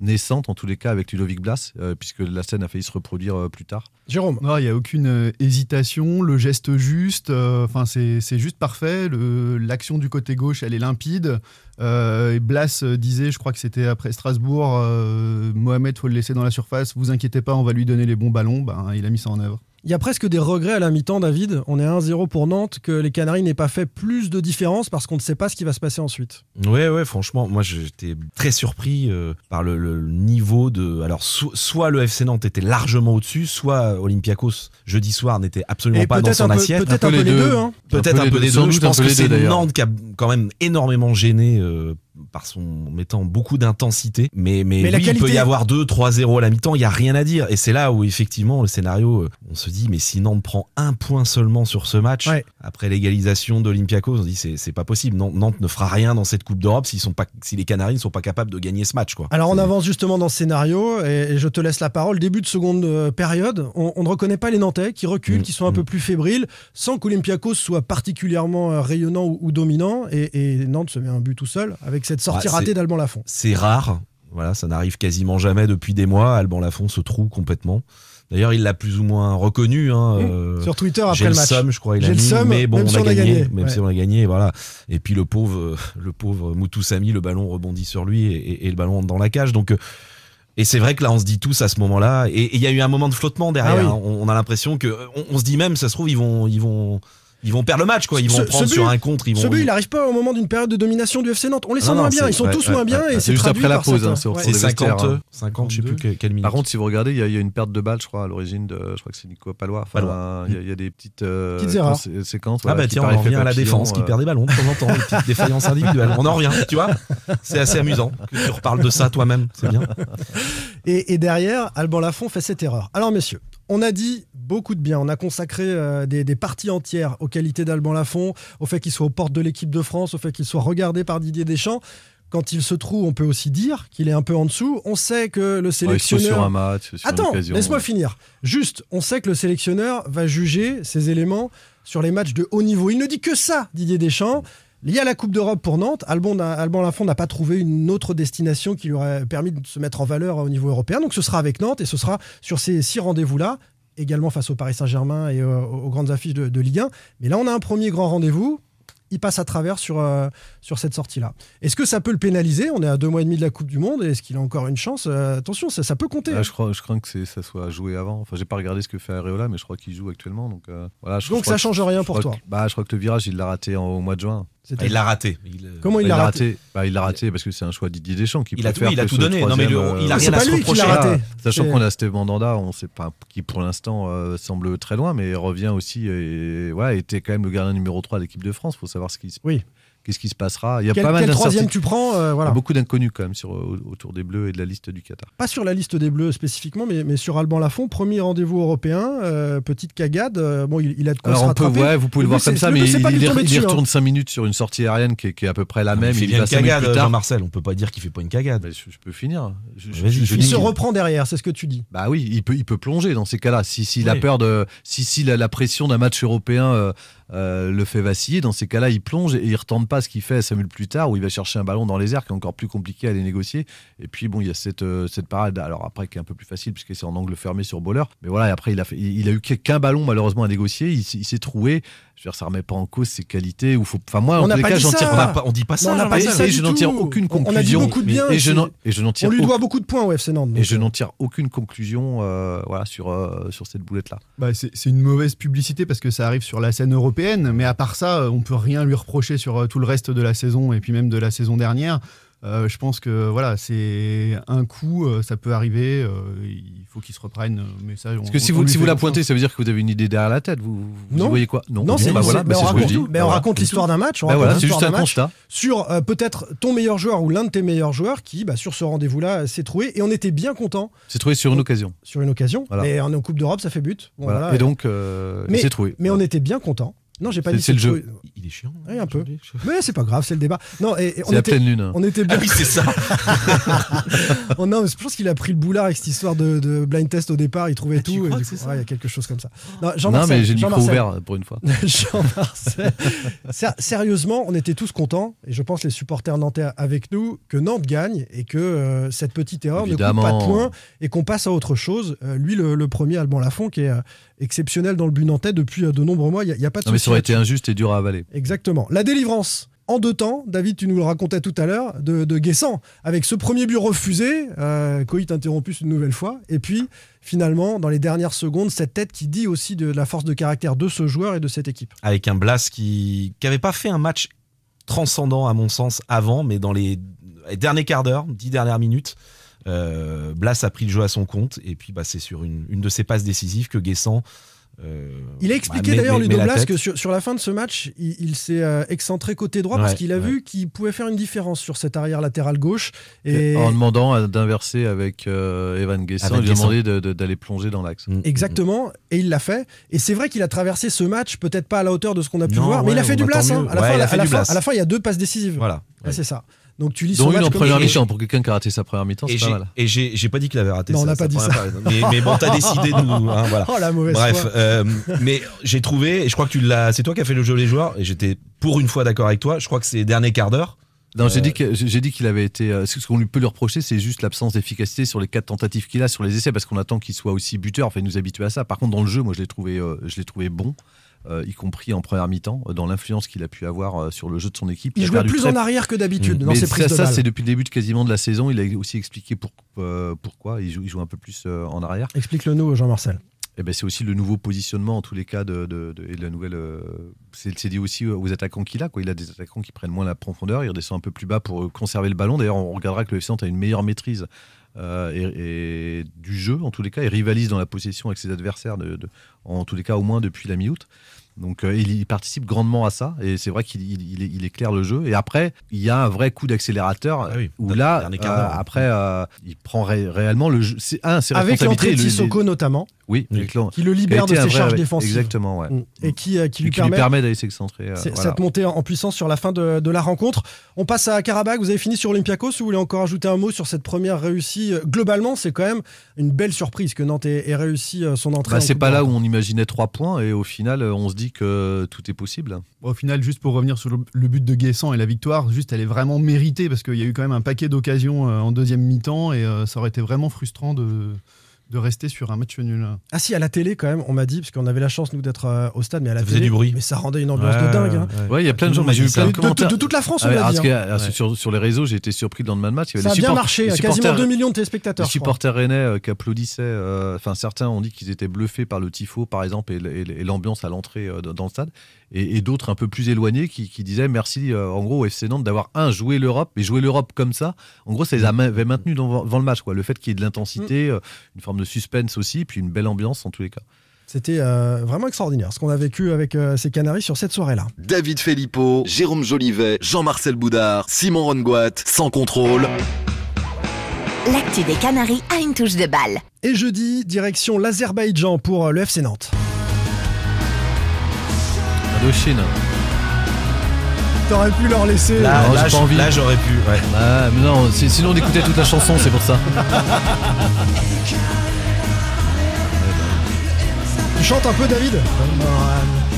naissante, en tous les cas, avec Ludovic Blas, euh, puisque la scène a failli se reproduire euh, plus tard. Jérôme. Non, il n'y a aucune hésitation, le geste juste, euh, enfin c'est c'est juste parfait. le- L'action du côté gauche, elle est limpide. Euh, et Blas disait, je crois que c'était après Strasbourg, euh, Mohamed, faut le laisser dans la surface. Vous inquiétez pas, on va lui donner les bons ballons. Ben, il a mis ça en œuvre. Il y a presque des regrets à la mi-temps, David. On est à 1-0 pour Nantes, que les Canaries n'aient pas fait plus de différence parce qu'on ne sait pas ce qui va se passer ensuite. Ouais, ouais, franchement, moi j'étais très surpris euh, par le, le niveau de. Alors, so- soit le FC Nantes était largement au-dessus, soit Olympiakos jeudi soir n'était absolument Et pas dans peut-être son un peu, assiette. peut-être un peu les deux. hein. Peut-être un peu des sans deux. Je pense que les c'est deux. Nantes qui a quand même énormément gêné euh, par son mettant beaucoup d'intensité. Mais, mais, oui, il peut y avoir 2-3-0 à la mi-temps, il n'y a rien à dire. Et c'est là où effectivement le scénario, euh, on se dit, mais si Nantes prend un point seulement sur ce match, Ouais. après l'égalisation d'Olympiakos, on se dit, c'est c'est pas possible. Nantes, ne fera rien dans cette Coupe d'Europe s'ils sont pas, si les Canaries ne sont pas capables de gagner ce match. Quoi. Alors on avance justement dans ce scénario et, je te laisse la parole. Début de seconde euh, période, on, on ne reconnaît pas les Nantais qui reculent, Mm, qui sont un mm. peu plus fébriles, sans qu'Olympiakos soit particulièrement euh, rayonnant ou, ou dominant. Et, et Nantes se met un but tout seul avec cette sortie Ouais, ratée d'Alban Lafont. C'est rare. Voilà, ça n'arrive quasiment jamais depuis des mois. Alban Lafont se trouve complètement. D'ailleurs, il l'a plus ou moins reconnu. Hein, euh, Sur Twitter après le le match. somme, je crois, il a le mis, mais bon, même on si a on a gagné, même ouais. si on a gagné, voilà. Et puis le pauvre, [laughs] le pauvre Moutoussamy, le ballon rebondit sur lui et, et- et le ballon entre dans la cage. Donc, euh, et c'est vrai que là, on se dit tous à ce moment-là, et et il y a eu un moment de flottement derrière. Ah oui. hein. on, on a l'impression que, on, on se dit même, ça se trouve, ils vont, ils vont, ils vont perdre le match, quoi. Ils vont Ce- prendre ce sur un contre, ils vont. Ce but, il n'arrive pas au moment d'une période de domination du FC Nantes. On les sent Non, non, moins bien, ils sont ouais, tous ouais, moins bien ouais, et c'est juste traduit après la pause, hein, c'est au ouais. fond c'est des vestiaires, 50, hein. 50, je sais plus que- quelle minute. Par contre, si vous regardez, il y, a- il y a une perte de balle, je crois, à l'origine de. Je crois que c'est Nico Palois. Enfin. Il y, a- il y a des petites, euh, Petites erreurs. séquences. Ah bah tiens, on en revient fait à la défense qui euh, perd des ballons de temps en temps, les petites [laughs] défaillances individuelles. On en revient, tu vois C'est assez amusant que tu reparles de ça toi-même, c'est bien. Et, et derrière, Alban Lafont fait cette erreur. Alors, messieurs, on a dit beaucoup de bien. On a consacré euh, des, des parties entières aux qualités d'Alban Lafont, au fait qu'il soit aux portes de l'équipe de France, au fait qu'il soit regardé par Didier Deschamps. quand il se trouve, on peut aussi dire qu'il est un peu en dessous. On sait que le Ouais, sur sélectionneur. un match, sur une Attends, laisse-moi finir. Juste, on sait que le sélectionneur va juger ces éléments sur les matchs de haut niveau. Il ne dit que ça, Didier Deschamps. Il y a la Coupe d'Europe pour Nantes. Alban, Alban Lafont n'a pas trouvé une autre destination qui lui aurait permis de se mettre en valeur au niveau européen. Donc ce sera avec Nantes et ce sera sur ces six rendez-vous-là, également face au Paris Saint-Germain et aux grandes affiches de, de Ligue 1. Mais là, on a un premier grand rendez-vous. Il passe à travers sur, euh, sur cette sortie-là. Est-ce que ça peut le pénaliser? On est à deux mois et demi de la Coupe du Monde. Est-ce qu'il a encore une chance? Euh, Attention, ça, ça peut compter. Ah, je, crois, je crains que ça soit joué avant. Enfin, j'ai pas regardé ce que fait Areola, mais je crois qu'il joue actuellement. Donc, euh, voilà, je- Donc je ça que- change rien je pour toi. que- bah, je crois que le virage, il l'a raté en- au mois de juin. C'était- Il l'a raté. Il, euh, Comment il l'a raté, Bah, Il l'a raté parce que c'est un choix de Didier Deschamps qui Il a tout- il a tout donné. Non, mais le- troisième, il a euh, rien C'est à pas se lui qui l'a reprocher. raté. Sachant qu'on a Steve Mandanda, on sait pas qui pour l'instant euh, semble très loin, mais revient aussi et ouais, était quand même le gardien numéro 3 de l'équipe de France. Faut savoir ce qui se, Oui. Qu'est-ce qui se passera? Il y a Quel, pas mal quel troisième tu prends euh, Il y voilà. a beaucoup d'inconnus quand même sur, au- autour des Bleus et de la liste du Qatar. Pas sur la liste des Bleus spécifiquement, mais, mais sur Alban Lafont, premier rendez-vous européen, euh, petite cagade. euh, bon, il, il a de quoi Alors se on peut, ouais, vous pouvez le but, voir comme ça, mais il, il, il dessus, retourne hein. 5 minutes sur une sortie aérienne qui est, qui est à peu près la même. il fait une cagade, plus tard. Jean-Marcel. On peut pas dire qu'il fait pas une cagade. Bah, je, je peux finir. Je- je- Vas-y, je- je finis. Il se reprend derrière, c'est ce que tu dis. Bah oui, il peut, il peut plonger dans ces cas-là. Si, s'il a peur de, si, si la, pression d'un match européen euh, le fait vaciller, dans ces cas-là, il plonge et il retente pas ce qu'il fait à Samuel plus tard, où il va chercher un ballon dans les airs, qui est encore plus compliqué à aller négocier. Et puis bon, il y a cette, euh, cette parade, alors après qui est un peu plus facile puisque c'est en angle fermé sur Bowler. Mais voilà, et après il a, fait, il, a eu qu'un ballon malheureusement à négocier. Il, s'est- il s'est troué. Je veux dire, ça remet pas en cause ses qualités. Ou faut, enfin moi, On en n'a tous les cas, dit j'en ça. tire On, a on dit pas ça. on n'a pas dit ça je n'en tire aucune On- on a dit conclusion. beaucoup de bien, Et je n'en- et je n'en tire On lui aucun- doit beaucoup de points au FC Nantes. et je n'en tire aucune conclusion euh, voilà, sur, euh, sur cette boulette-là. Bah, c'est c'est une mauvaise publicité parce que ça arrive sur la scène européenne, mais à part ça, on peut rien lui reprocher sur euh, tout le reste de la saison et puis même de la saison dernière. Euh, je pense que voilà, c'est un coup, euh, ça peut arriver. euh, il faut qu'il se reprenne. euh, Mais ça, Parce que si vous, si vous la pointez, ça veut dire que vous avez une idée derrière la tête. Vous, Non. voyez quoi? Non, Bon, c'est bah voilà, bah mais on ce raconte, dis. mais on Voilà. raconte l'histoire d'un match. on Bah raconte voilà, c'est juste un match constat. sur euh, peut-être ton meilleur joueur ou l'un de tes meilleurs joueurs qui, bah, sur ce rendez-vous-là, s'est trouvé. Et on était bien content C'est trouvé sur une occasion. sur une occasion. Est en Coupe d'Europe, ça fait but. Bon, Voilà. voilà. Et donc, euh, Mais- c'est trouvé. Mais on était bien content. Non, j'ai pas dit c'est le jeu. Il est chiant. Oui, un peu. Mais c'est pas grave, c'est le débat. Non, et, et on la était, pleine lune. hein. on était bien. Ah oui, c'est ça. [laughs] Oh non, je pense qu'il a pris le boulard avec cette histoire de, de blind test au départ. Il trouvait Ah, tout. ouais, il y a quelque chose comme ça. Non, Non, Jean-Marcel, mais j'ai le micro ouvert pour une fois. [laughs] Jean-Marcel. Sérieusement, on était tous contents, et je pense les supporters nantais avec nous, que Nantes gagne et que euh, cette petite erreur ne coûte pas de points et qu'on passe à autre chose. Euh, lui, le, le premier, Alban Lafont, qui est euh, exceptionnel dans le but nantais depuis euh, de nombreux mois, il n'y a, il y a pas de Non, mais ça aurait été injuste et dur à avaler. Exactement. La délivrance. En deux temps, David, tu nous le racontais tout à l'heure, de, de Guessant, avec ce premier but refusé, euh, Coït interrompu une nouvelle fois, et puis finalement, dans les dernières secondes, cette tête qui dit aussi de la force de caractère de ce joueur et de cette équipe. Avec un Blas qui n'avait pas fait un match transcendant, à mon sens, avant, mais dans les, les derniers quarts d'heure, dix dernières minutes, Blas a pris le jeu à son compte. Et puis, bah, c'est sur une, une de ses passes décisives que Guessant. euh, Il a expliqué d'ailleurs, Ludo Blas, que sur, sur la fin de ce match, il, il s'est euh, excentré côté droit parce qu'il a ouais. vu qu'il pouvait faire une différence sur cet arrière latéral gauche. Et En demandant d'inverser avec euh, Evan Guessant, il lui a demandé de- de- d'aller plonger dans l'axe. Mm, Exactement, et il l'a fait. Et c'est vrai qu'il a traversé ce match, peut-être pas à la hauteur de ce qu'on a pu Non, voir, mais il a fait du Blas. hein. À, la Ouais, fin, il a à fait la du fin- Blas. à la fin, il y a deux passes décisives. Voilà. Ouais, c'est ça. Donc tu lis Dont son une match en comme première ça. mi-temps. Pour quelqu'un qui a raté sa première mi-temps, Et c'est pas j'ai- mal. et j'ai j'ai pas dit qu'il avait raté Non, on n'a pas dit première ça. Mais, mais bon, t'as [laughs] décidé de nous. hein, voilà. Oh la mauvaise Bref, foi. euh, mais j'ai trouvé, et je crois que tu l'as, c'est toi qui as fait le jeu les joueurs, et j'étais pour une fois d'accord avec toi. Je crois que c'est les derniers quarts d'heure. Non, j'ai Euh, dit que- j'ai j'ai dit qu'il avait été. euh, ce qu'on lui peut lui reprocher, c'est juste l'absence d'efficacité sur les quatre tentatives qu'il a sur les essais, parce qu'on attend qu'il soit aussi buteur. Enfin, il nous habitue à ça. Par contre, dans le jeu, moi, je l'ai trouvé, euh, je l'ai trouvé bon, euh, y compris en première mi-temps, euh, dans l'influence qu'il a pu avoir euh, sur le jeu de son équipe. Il a jouait plus très en arrière que d'habitude dans Mais ses ça, c'est depuis le début de quasiment de la saison. Il a aussi expliqué pour- euh, pourquoi. Il joue, il joue un peu plus euh, en arrière. Explique-le nous, Jean-Marcel. Eh ben, c'est aussi le nouveau positionnement en tous les cas de, de- de- et de la nouvelle. euh, c'est dit aussi aux attaquants qu'il a. Quoi. Il a des attaquants qui prennent moins la profondeur. Il redescend un peu plus bas pour euh, conserver le ballon. D'ailleurs, on regardera que le FC a une meilleure maîtrise euh, et, et du jeu en tous les cas et rivalise dans la possession avec ses adversaires. En tous les cas, au moins depuis la mi-août. Donc euh, il, participe grandement à ça et c'est vrai qu'il il, il- il éclaire le jeu. Et après, il y a un vrai coup d'accélérateur Ah oui, où là, euh, d'heure. après, euh, il prend ré- réellement le jeu. C'est un, c'est Avec l'entrée de Sissoko notamment, Oui, qui le libère de ses vrai- charges défensives. Exactement, ouais. Mm. Et qui, euh, qui Et lui permet d'aller s'excentrer. voilà. cette montée en puissance sur la fin de, de la rencontre. On passe à Karabakh. Vous avez fini sur Olympiakos. Vous voulez encore ajouter un mot sur cette première réussie Globalement, c'est quand même une belle surprise que Nantes ait, ait réussi son entrée. Bah, en c'est pas là où on imaginait trois points et au final, on se dit que tout est possible. Au final, juste pour revenir sur le, le but de Guessant et la victoire, juste elle est vraiment méritée parce qu'il y a eu quand même un paquet d'occasions euh, en deuxième mi-temps et euh, ça aurait été vraiment frustrant de, de rester sur un match nul. Ah si, à la télé quand même, on m'a dit, parce qu'on avait la chance nous d'être euh, au stade, mais à la Ça faisait télé, du bruit. mais ça rendait une ambiance Ouais, de dingue. hein. ouais. Il y a plein de gens. J'ai vu plein de De, de- commentaires. de toute la France, on Ah, l'a parce dit. que, hein. ah, Ouais. sur, sur les réseaux, j'ai été surpris dans le match. Il y avait Ça a les bien marché, les à quasiment supporters- 2 millions de Les téléspectateurs. crois. supporters rennais euh, qui applaudissaient, euh, enfin certains ont dit qu'ils étaient bluffés par le tifo par exemple et, l'ambiance à l'entrée euh, dans le stade, et, et d'autres un peu plus éloignés qui, qui disaient merci euh, en gros au FC Nantes d'avoir un joué l'Europe, mais jouer l'Europe comme ça, en gros ça les avait maintenus dans, dans le match quoi, le fait qu'il y ait de l'intensité, euh, une forme de suspense aussi, puis une belle ambiance en tous les cas. C'était euh, vraiment extraordinaire ce qu'on a vécu avec euh, ces Canaries sur cette soirée-là. David Filippo, Jérôme Jolivet, Jean-Marcel Boudard, Simon Rongoat, sans contrôle. L'actu des Canaries a une touche de balle. Et jeudi, direction l'Azerbaïdjan pour le FC Nantes. Indochine. T'aurais pu leur laisser. Là, Non, là, j'ai pas je- envie. là, j'aurais pu. ouais. Ah, mais non, sinon on écoutait toute la chanson, c'est pour ça. Tu chantes un peu, David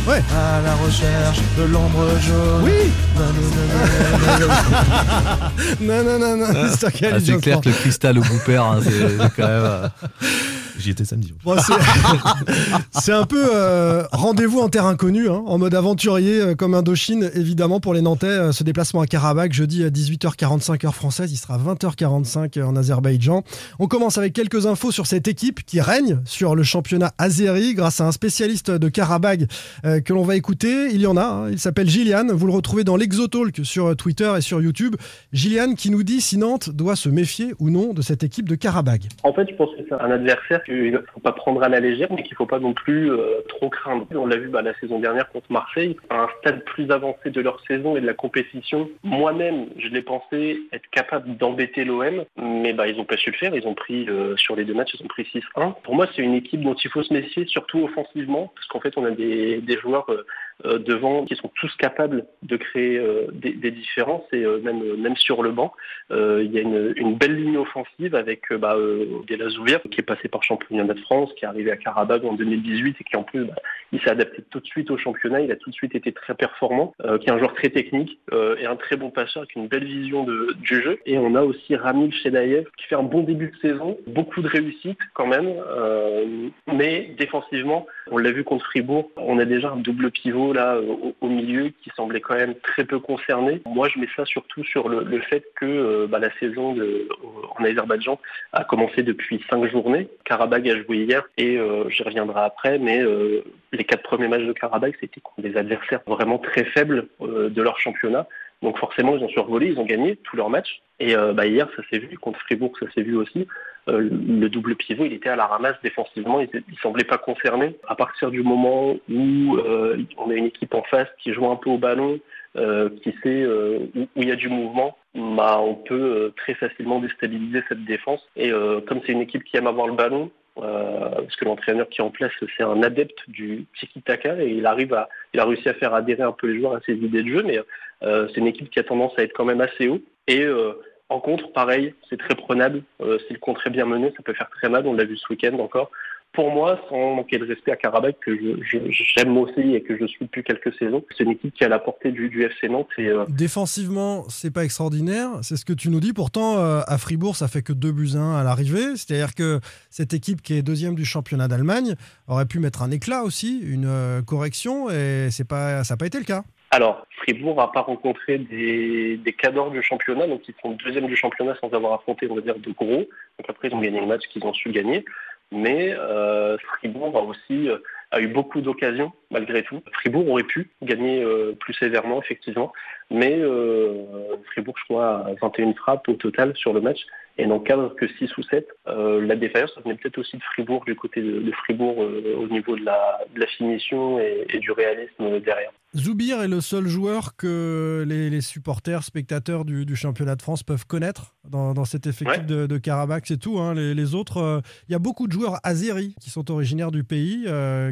Ouais. À la recherche de l'ombre jaune. Oui Non, non, non, non, c'est Ah, clair que le cristal au hein, c'est c'est quand même. euh, J'y étais samedi. Bon, [laughs] c'est- un peu euh, rendez-vous en terre inconnue, hein, en mode aventurier euh, comme Indochine, évidemment, pour les Nantais. euh, ce déplacement à Karabakh, jeudi à 18h45 heure française, il sera 20h45 en Azerbaïdjan. On commence avec quelques infos sur cette équipe qui règne sur le championnat azéri grâce à un spécialiste de Karabakh euh, que l'on va écouter. Il y en a, hein, il s'appelle Gillian. Vous le retrouvez dans l'Exotalk sur euh, Twitter et sur YouTube. Gillian qui nous dit si Nantes doit se méfier ou non de cette équipe de Karabakh. En fait, je pense que c'est un adversaire qu'il ne faut pas prendre à la légère, mais qu'il ne faut pas non plus euh, trop craindre. On l'a vu bah, la saison dernière contre Marseille, à un stade plus avancé de leur saison et de la compétition. Moi-même, je l'ai pensé être capable d'embêter l'OM, mais bah, ils n'ont pas su le faire. Ils ont pris, euh, sur les deux matchs, ils ont pris 6-1. Pour moi, c'est une équipe dont il faut se méfier, surtout offensivement, parce qu'en fait, on a des, des joueurs euh, devant qui sont tous capables de créer euh, des, différences, et euh, même, même sur le banc. Euh, il y a une, belle ligne offensive avec euh, bah, euh, qui est passé par championnat de France, qui est arrivé à Karabakh en 2018 et qui en plus bah, il s'est adapté tout de suite au championnat, il a tout de suite été très performant, euh, qui est un joueur très technique euh, et un très bon passeur avec une belle vision de, du jeu. Et on a aussi Ramil Chedayev qui fait un bon début de saison, beaucoup de réussite quand même, euh, mais défensivement, on l'a vu contre Fribourg, on a déjà un double pivot là au, au milieu qui semblait quand même très peu concerné. Moi je mets ça surtout sur le, le fait que euh, bah, la saison de, en Azerbaïdjan a commencé depuis cinq journées. Karabakh a joué hier et euh, j'y reviendrai après, mais euh, les quatre premiers matchs de Karabakh, c'était contre des adversaires vraiment très faibles euh, de leur championnat. Donc forcément, ils ont survolé, ils ont gagné tous leurs matchs. Et euh, bah, hier, ça s'est vu, contre Fribourg, ça s'est vu aussi. Euh, le double pivot, il était à la ramasse défensivement, il, il semblait pas concerné. À partir du moment où euh, on a une équipe en face qui joue un peu au ballon, euh, qui sait où, il y a du mouvement, bah, on peut très facilement déstabiliser cette défense. Et comme c'est une équipe qui aime avoir le ballon, euh, parce que l'entraîneur qui est en place, c'est un adepte du tiki-taka et il arrive à, il a réussi à faire adhérer un peu les joueurs à ses idées de jeu, mais euh, c'est une équipe qui a tendance à être quand même assez haut. Et euh, en contre, pareil, c'est très prenable. Euh, si le contre est bien mené, ça peut faire très mal. On l'a vu ce week-end encore. Pour moi, sans manquer de respect à Karabakh, que j'aime aussi et que je suis depuis quelques saisons, c'est une équipe qui à la portée du, FC Nantes. Et, euh, Défensivement, c'est pas extraordinaire, c'est ce que tu nous dis. Pourtant, euh, à Fribourg, ça fait que 2 buts à 1 à l'arrivée. C'est-à-dire que cette équipe qui est deuxième du championnat d'Allemagne aurait pu mettre un éclat aussi, une correction, et c'est pas, ça n'a pas été le cas. Alors, Fribourg n'a pas rencontré des, des cadors du championnat, donc ils sont deuxième du championnat sans avoir affronté, on va dire, de gros. Donc après, ils ont gagné le match qu'ils ont su gagner. Mais euh, Fribourg a aussi euh, a eu beaucoup d'occasions malgré tout. Fribourg aurait pu gagner euh, plus sévèrement, effectivement, mais euh, Fribourg, je crois, a 21 frappes au total sur le match et n'en cadre que 6 ou 7. Euh, la défaillance, ça venait peut-être aussi de Fribourg, du côté de, de Fribourg, au niveau de la, de la finition et, et, du réalisme derrière. Zoubir est le seul joueur que les, les supporters, spectateurs du, du, championnat de France peuvent connaître dans, dans cet effectif ouais. de, de Karabakh, c'est tout. Hein. Les, les, autres, il y a beaucoup de joueurs azéris qui sont originaires du pays,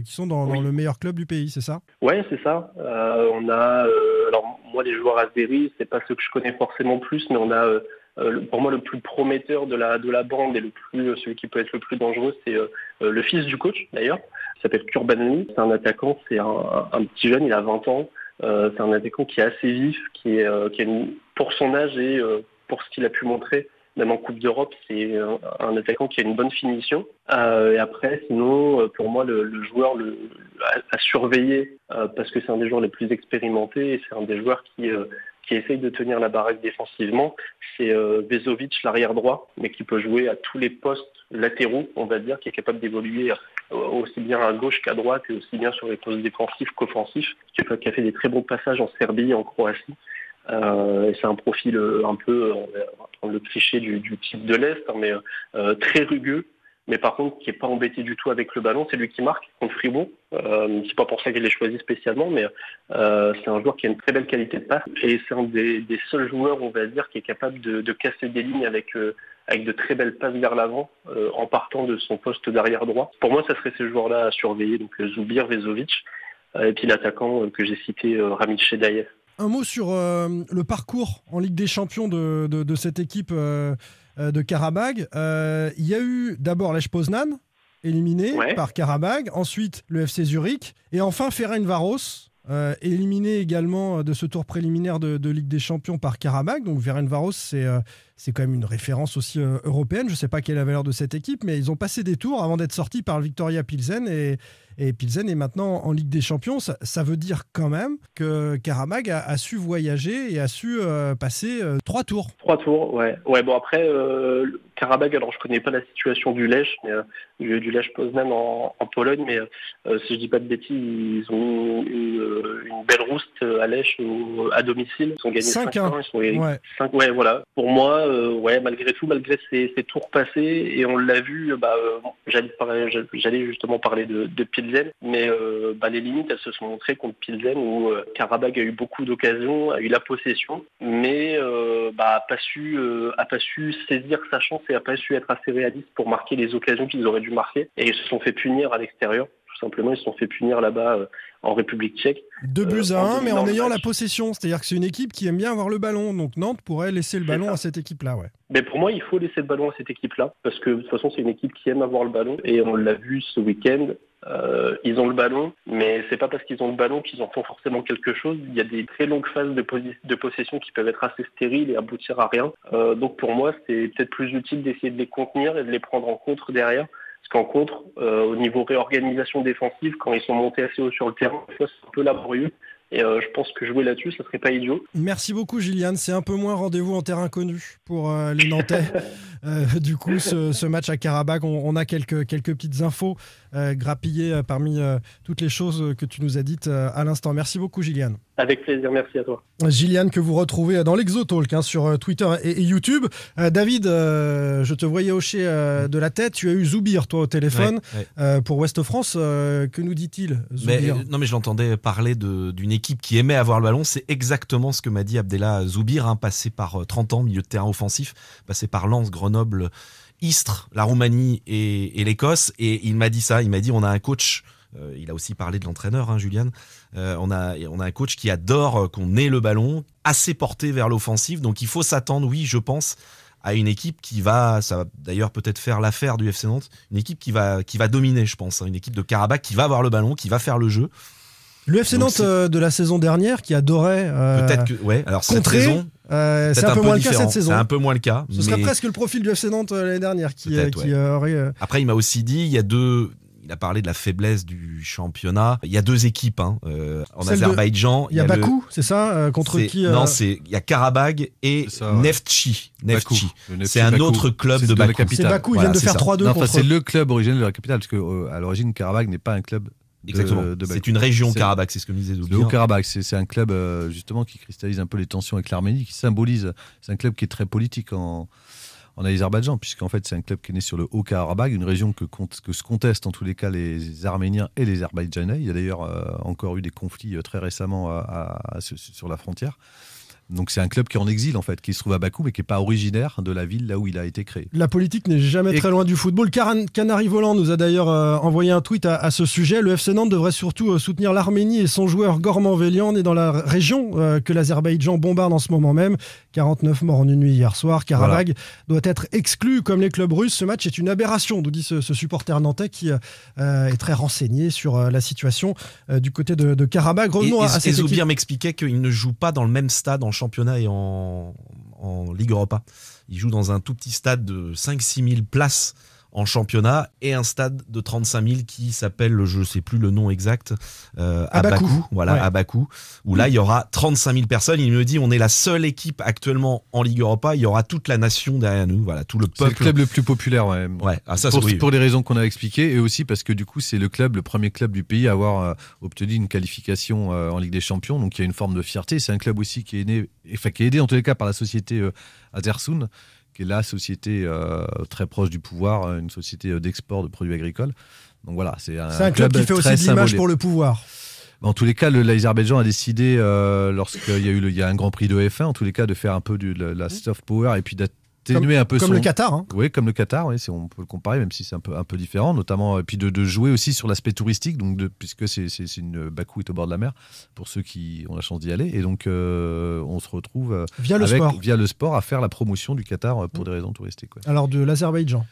qui sont dans, oui. dans, le meilleur club du pays, c'est ça? Ouais, c'est ça. on a, alors moi, les joueurs azéris, c'est pas ceux que je connais forcément plus, mais on a euh, pour moi, le plus prometteur de la, de la bande et le plus, euh, celui qui peut être le plus dangereux, c'est euh, le fils du coach, d'ailleurs. Il s'appelle Kurbanli. C'est un attaquant, c'est un, petit jeune, il a 20 ans. c'est un attaquant qui est assez vif, qui, est, qui est pour son âge et pour ce qu'il a pu montrer, même en Coupe d'Europe, c'est un, attaquant qui a une bonne finition. Euh, et après, sinon, pour moi, le, le joueur le, à, à surveiller, euh, parce que c'est un des joueurs les plus expérimentés et c'est un des joueurs qui, euh, qui essaye de tenir la baraque défensivement, c'est euh, Vezovic, l'arrière droit, mais qui peut jouer à tous les postes latéraux, on va dire, qui est capable d'évoluer aussi bien à gauche qu'à droite et aussi bien sur les postes défensifs qu'offensifs, qui a fait des très bons passages en Serbie en Croatie. Euh, c'est un profil un peu, on va prendre le cliché du, du type de l'Est, hein, mais euh, très rugueux, mais par contre qui n'est pas embêté du tout avec le ballon, c'est lui qui marque contre Fribourg. Euh, c'est pas pour ça qu'il l'ai choisi spécialement, mais euh, c'est un joueur qui a une très belle qualité de passe et c'est un des, des, seuls joueurs, on va dire, qui est capable de, de casser des lignes avec euh, avec de très belles passes vers l'avant euh, en partant de son poste d'arrière droit. Pour moi, ça serait ces joueurs-là à surveiller, donc Zoubir, Vezovic, et puis l'attaquant que j'ai cité, Ramil Shedayev. Un mot sur le parcours en Ligue des Champions de, de, de cette équipe de Karabag. Euh, il y a eu d'abord Lech Poznan, éliminé ouais. par Karabag, ensuite le FC Zurich, et enfin Ferencvaros, euh, éliminé également de ce tour préliminaire de, de Ligue des Champions par Karabag. Donc Ferencvaros, c'est euh, c'est quand même une référence aussi euh, européenne. Je ne sais pas quelle est la valeur de cette équipe, mais ils ont passé des tours avant d'être sortis par le Victoria Pilsen et, et Pilsen est maintenant en Ligue des Champions. Ça, ça veut dire quand même que Karabag a, a, su voyager et a su euh, passer euh, trois tours. Trois tours, ouais. Ouais, bon après, euh, Karabag, alors je connais pas la situation du Lech, mais du, du Lech Poznan en, en, Pologne, mais si je dis pas de bêtises, ils ont une, une belle rouste à Lech à domicile. Ils ont gagné 5 ans. Ils sont ouais. 5, ouais, voilà. Pour moi, euh, malgré tout, malgré ces tours passés, et on l'a vu, bah, euh, j'allais justement parler de, de Pilsen, mais euh, bah, les limites, elles se sont montrées contre Pilsen, où Karabag a eu beaucoup d'occasions, a eu la possession, mais bah, a, pas su, saisir sa chance et a pas su être assez réaliste pour marquer les occasions qu'ils auraient dû marquer, et ils se sont fait punir à l'extérieur simplement, ils se sont fait punir là-bas euh, en République tchèque. Deux buts à un, mais en ayant la possession. C'est-à-dire que c'est une équipe qui aime bien avoir le ballon. Donc Nantes pourrait laisser le ballon à cette équipe-là, ouais. Mais pour moi, il faut laisser le ballon à cette équipe-là, parce que de toute façon, c'est une équipe qui aime avoir le ballon. Et on l'a vu ce week-end, euh, ils ont le ballon, mais c'est pas parce qu'ils ont le ballon qu'ils en font forcément quelque chose. Il y a des très longues phases de, de possession qui peuvent être assez stériles et aboutir à rien. Euh, donc pour moi, c'est peut-être plus utile d'essayer de les contenir et de les prendre en contre derrière. Parce qu'en contre, euh, au niveau réorganisation défensive, quand ils sont montés assez haut sur le terrain, c'est un peu laborieux. Et euh, je pense que jouer là-dessus, ça serait pas idiot. Merci beaucoup, Gilliane. C'est un peu moins rendez-vous en terrain connu pour euh, les Nantais. [laughs] Euh, du coup, ce, ce, match à Karabakh, on, on, a quelques, quelques petites infos grappillées parmi toutes les choses que tu nous as dites à l'instant. Merci beaucoup, Gilliane. Avec plaisir, merci à toi. Gilliane, que vous retrouvez dans l'Exotalk hein, sur Twitter et, et YouTube. Euh, David, euh, je te voyais hocher euh, de la tête. Tu as eu Zoubir, toi, au téléphone ouais, ouais. pour Ouest France. que nous dit-il mais, Non, mais je l'entendais parler d'une équipe qui aimait avoir le ballon. C'est exactement ce que m'a dit Abdella Zoubir, hein, passé par 30 ans, milieu de terrain offensif, passé par Lens, Grenoble, Istres, la Roumanie et, et l'Écosse. Et il m'a dit ça. Il m'a dit on a un coach euh, il a aussi parlé de l'entraîneur, hein, Julian. Euh, on, a, on a un coach qui adore qu'on ait le ballon, assez porté vers l'offensive. Donc il faut s'attendre, oui, je pense, à une équipe qui va, ça va d'ailleurs peut-être faire l'affaire du FC Nantes, une équipe qui va, qui va dominer, je pense. Hein, une équipe de Karabakh qui va avoir le ballon, qui va faire le jeu. Le FC Nantes euh, de la saison dernière qui adorait euh, peut-être que ouais alors cette contrer, saison euh, c'est un, un, peu moins différent. le cas cette saison. C'est un peu moins le cas. Ce mais... serait presque le profil du FC Nantes l'année dernière qui, qui ouais. aurait. Après, il m'a aussi dit il y a deux il a parlé de la faiblesse du championnat. Il y a deux équipes hein, euh, en Celle Azerbaïdjan. Il y a, Bakou, le... c'est ça euh, Contre qui euh... Non, c'est il y a Karabag et ça, ouais. Neftchi. Neftchi. C'est un Bakou. autre club de, de Bakou. C'est Bakou, ils voilà, viennent de faire 3-2 contre... c'est le club originel de la capitale, parce que à l'origine, Karabag n'est pas un club de- Exactement. C'est une région Karabakh, c'est ce que me disait Le. Haut-Karabakh, c'est c'est un club euh, justement qui cristallise un peu les tensions avec l'Arménie, qui symbolise. C'est un club qui est très politique en, en Azerbaïdjan, puisqu'en fait c'est un club qui est né sur le Haut-Karabakh, une région que, que se contestent en tous les cas les Arméniens et les Azerbaïdjanais. Il y a d'ailleurs euh, encore eu des conflits euh, très récemment sur la frontière. Donc c'est un club qui est en exil en fait, qui se trouve à Bakou, mais qui n'est pas originaire de la ville là où il a été créé. La politique n'est jamais Et- très loin du football. Caran- Canary Volant nous a d'ailleurs euh, envoyé un tweet à, à ce sujet. Le FC Nantes devrait surtout euh, soutenir l'Arménie et son joueur Gorman Vélian, né dans la région euh, que l'Azerbaïdjan bombarde en ce moment même. 49 morts en une nuit hier soir. Karabakh doit être exclu comme les clubs russes. Ce match est une aberration, nous dit ce, ce supporter nantais qui est très renseigné sur la situation du côté de, de Karabakh. Et, Revenons à, à et, et cette Zoubir m'expliquait qu'il ne joue pas dans le même stade en championnat et en, Ligue Europa. Il joue dans un tout petit stade de 5-6 000 places en championnat et un stade de 35 000 qui s'appelle, je ne sais plus le nom exact, euh, À Bakou. Bakou, voilà, Ouais. à Bakou, où là il y aura 35 000 personnes. Il me dit, on est la seule équipe actuellement en Ligue Europa. Il y aura toute la nation derrière nous, voilà, tout le C'est le peuple. club le plus populaire, ouais. Ouais, ah, ça, pour, oui. pour les raisons qu'on a expliquées et aussi parce que du coup c'est le club, le premier club du pays à avoir euh, obtenu une qualification euh, en Ligue des Champions, donc il y a une forme de fierté. C'est un club aussi qui est né, enfin qui est aidé en tous les cas par la société Azersun, qui est la société euh, très proche du pouvoir, euh, une société euh, d'export de produits agricoles. Donc voilà, c'est un, club qui fait aussi de l'image pour le pouvoir. En tous les cas, le- l'Azerbaïdjan a décidé, euh, lorsqu'il y a eu le- il y a un Grand Prix de F1, en tous les cas, de faire un peu de la, la soft power et puis d'atténuer un peu Comme son- le Qatar. hein. oui, comme le Qatar, oui, si on peut le comparer, même si c'est un peu, un peu différent, notamment, et puis de, de jouer aussi sur l'aspect touristique, donc de, puisque c'est, c'est, c'est une Bakou est au bord de la mer, pour ceux qui ont la chance d'y aller, et donc euh, on se retrouve euh, Via le sport. via le sport à faire la promotion du Qatar euh, pour des raisons touristiques. ouais. Alors de l'Azerbaïdjan.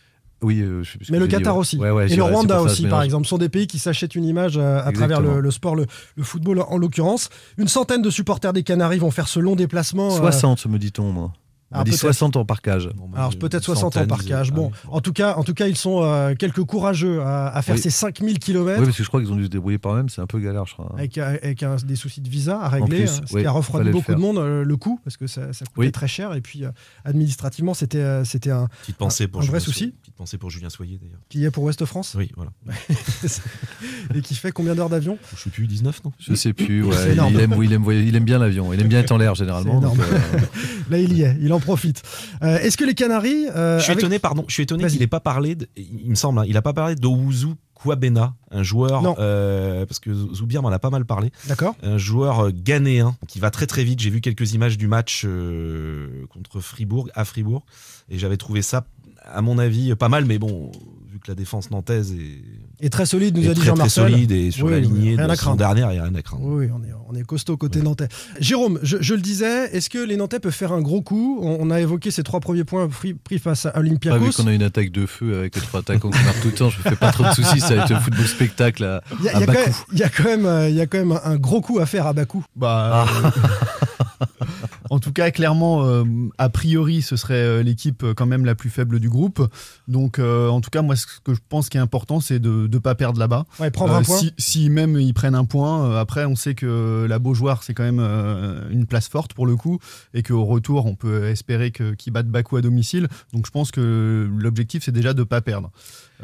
Oui, euh, je sais Mais le dit, Qatar aussi. Ouais, ouais, et le Rwanda aussi, par exemple, sont des pays qui s'achètent une image à travers le, sport, le, le football en l'occurrence. Une centaine de supporters des Canaries vont faire ce long déplacement. euh, 60, me dit-on, moi. On Ah, m'a dit peut-être. 60 en parcage. alors peut-être 60 en centaine, parcage. ah Bon, oui. en tout cas, en tout cas, ils sont euh, quelques courageux à, à faire Oui. ces 5000 km Oui, parce que je crois qu'ils ont dû se débrouiller par eux-mêmes, c'est un peu galère, je crois. hein. avec, euh, avec un- des soucis de visa à régler, plus, hein, ce oui, qui a refroidi beaucoup de monde euh, le coût parce que ça, ça coûtait Oui. très cher et puis euh, administrativement c'était euh, c'était un Petite pensée pour un vrai souci. Soyer. Petite pensée pour Julien Soyer d'ailleurs. qui est pour Ouest France Oui, voilà. [laughs] et qui fait combien d'heures d'avion? Je sais plus 19 non? Je sais plus, ouais, il, aime, il, aime, il aime bien l'avion, il aime bien être en l'air généralement. Euh, Là, il y est, il en profite. Euh, Est-ce que les Canaries. euh, Je suis avec- étonné, pardon, je suis étonné qu'il n'ait pas parlé, de- il me semble, hein, il n'a pas parlé d'Owuzu Kwabena, un joueur, euh, parce que Zoubir m'en a pas mal parlé, D'accord. un joueur ghanéen qui va très très vite. J'ai vu quelques images du match contre Fribourg, à Fribourg, et j'avais trouvé ça, à mon avis, pas mal, mais bon, que la défense nantaise est, Et très solide, nous a dit très, très Jean-Marcel. solide et sur Oui, la lignée rien de à la saison craindre. dernière, il n'y a rien à craindre. Oui, on est, on est costaud côté nantais. Jérôme, je, je le disais, est-ce que les Nantais peuvent faire un gros coup? On, on a évoqué ces trois premiers points pris, pris face à Pas vu Olympiakos. qu'on a une attaque de feu avec les trois attaquants qui marquent tout le temps, je me fais pas trop de soucis, ça va être un football spectacle à, Il y, a- à il y a quand Bakou. même- il y a quand même, il y a quand même un gros coup à faire à Bakou. Bah, euh, [laughs] en tout cas, clairement, euh, a priori, ce serait euh, l'équipe euh, quand même la plus faible du groupe. Donc, euh, en tout cas, moi, ce que je pense qui est important, c'est de ne pas perdre là-bas. Ouais, prendre un point. Si, si même ils prennent un point, après, on sait que la Beaujoire, c'est quand même une place forte pour le coup, et qu'au retour, on peut espérer que- qu'ils battent Bakou à domicile. Donc, je pense que l'objectif, c'est déjà de ne pas perdre.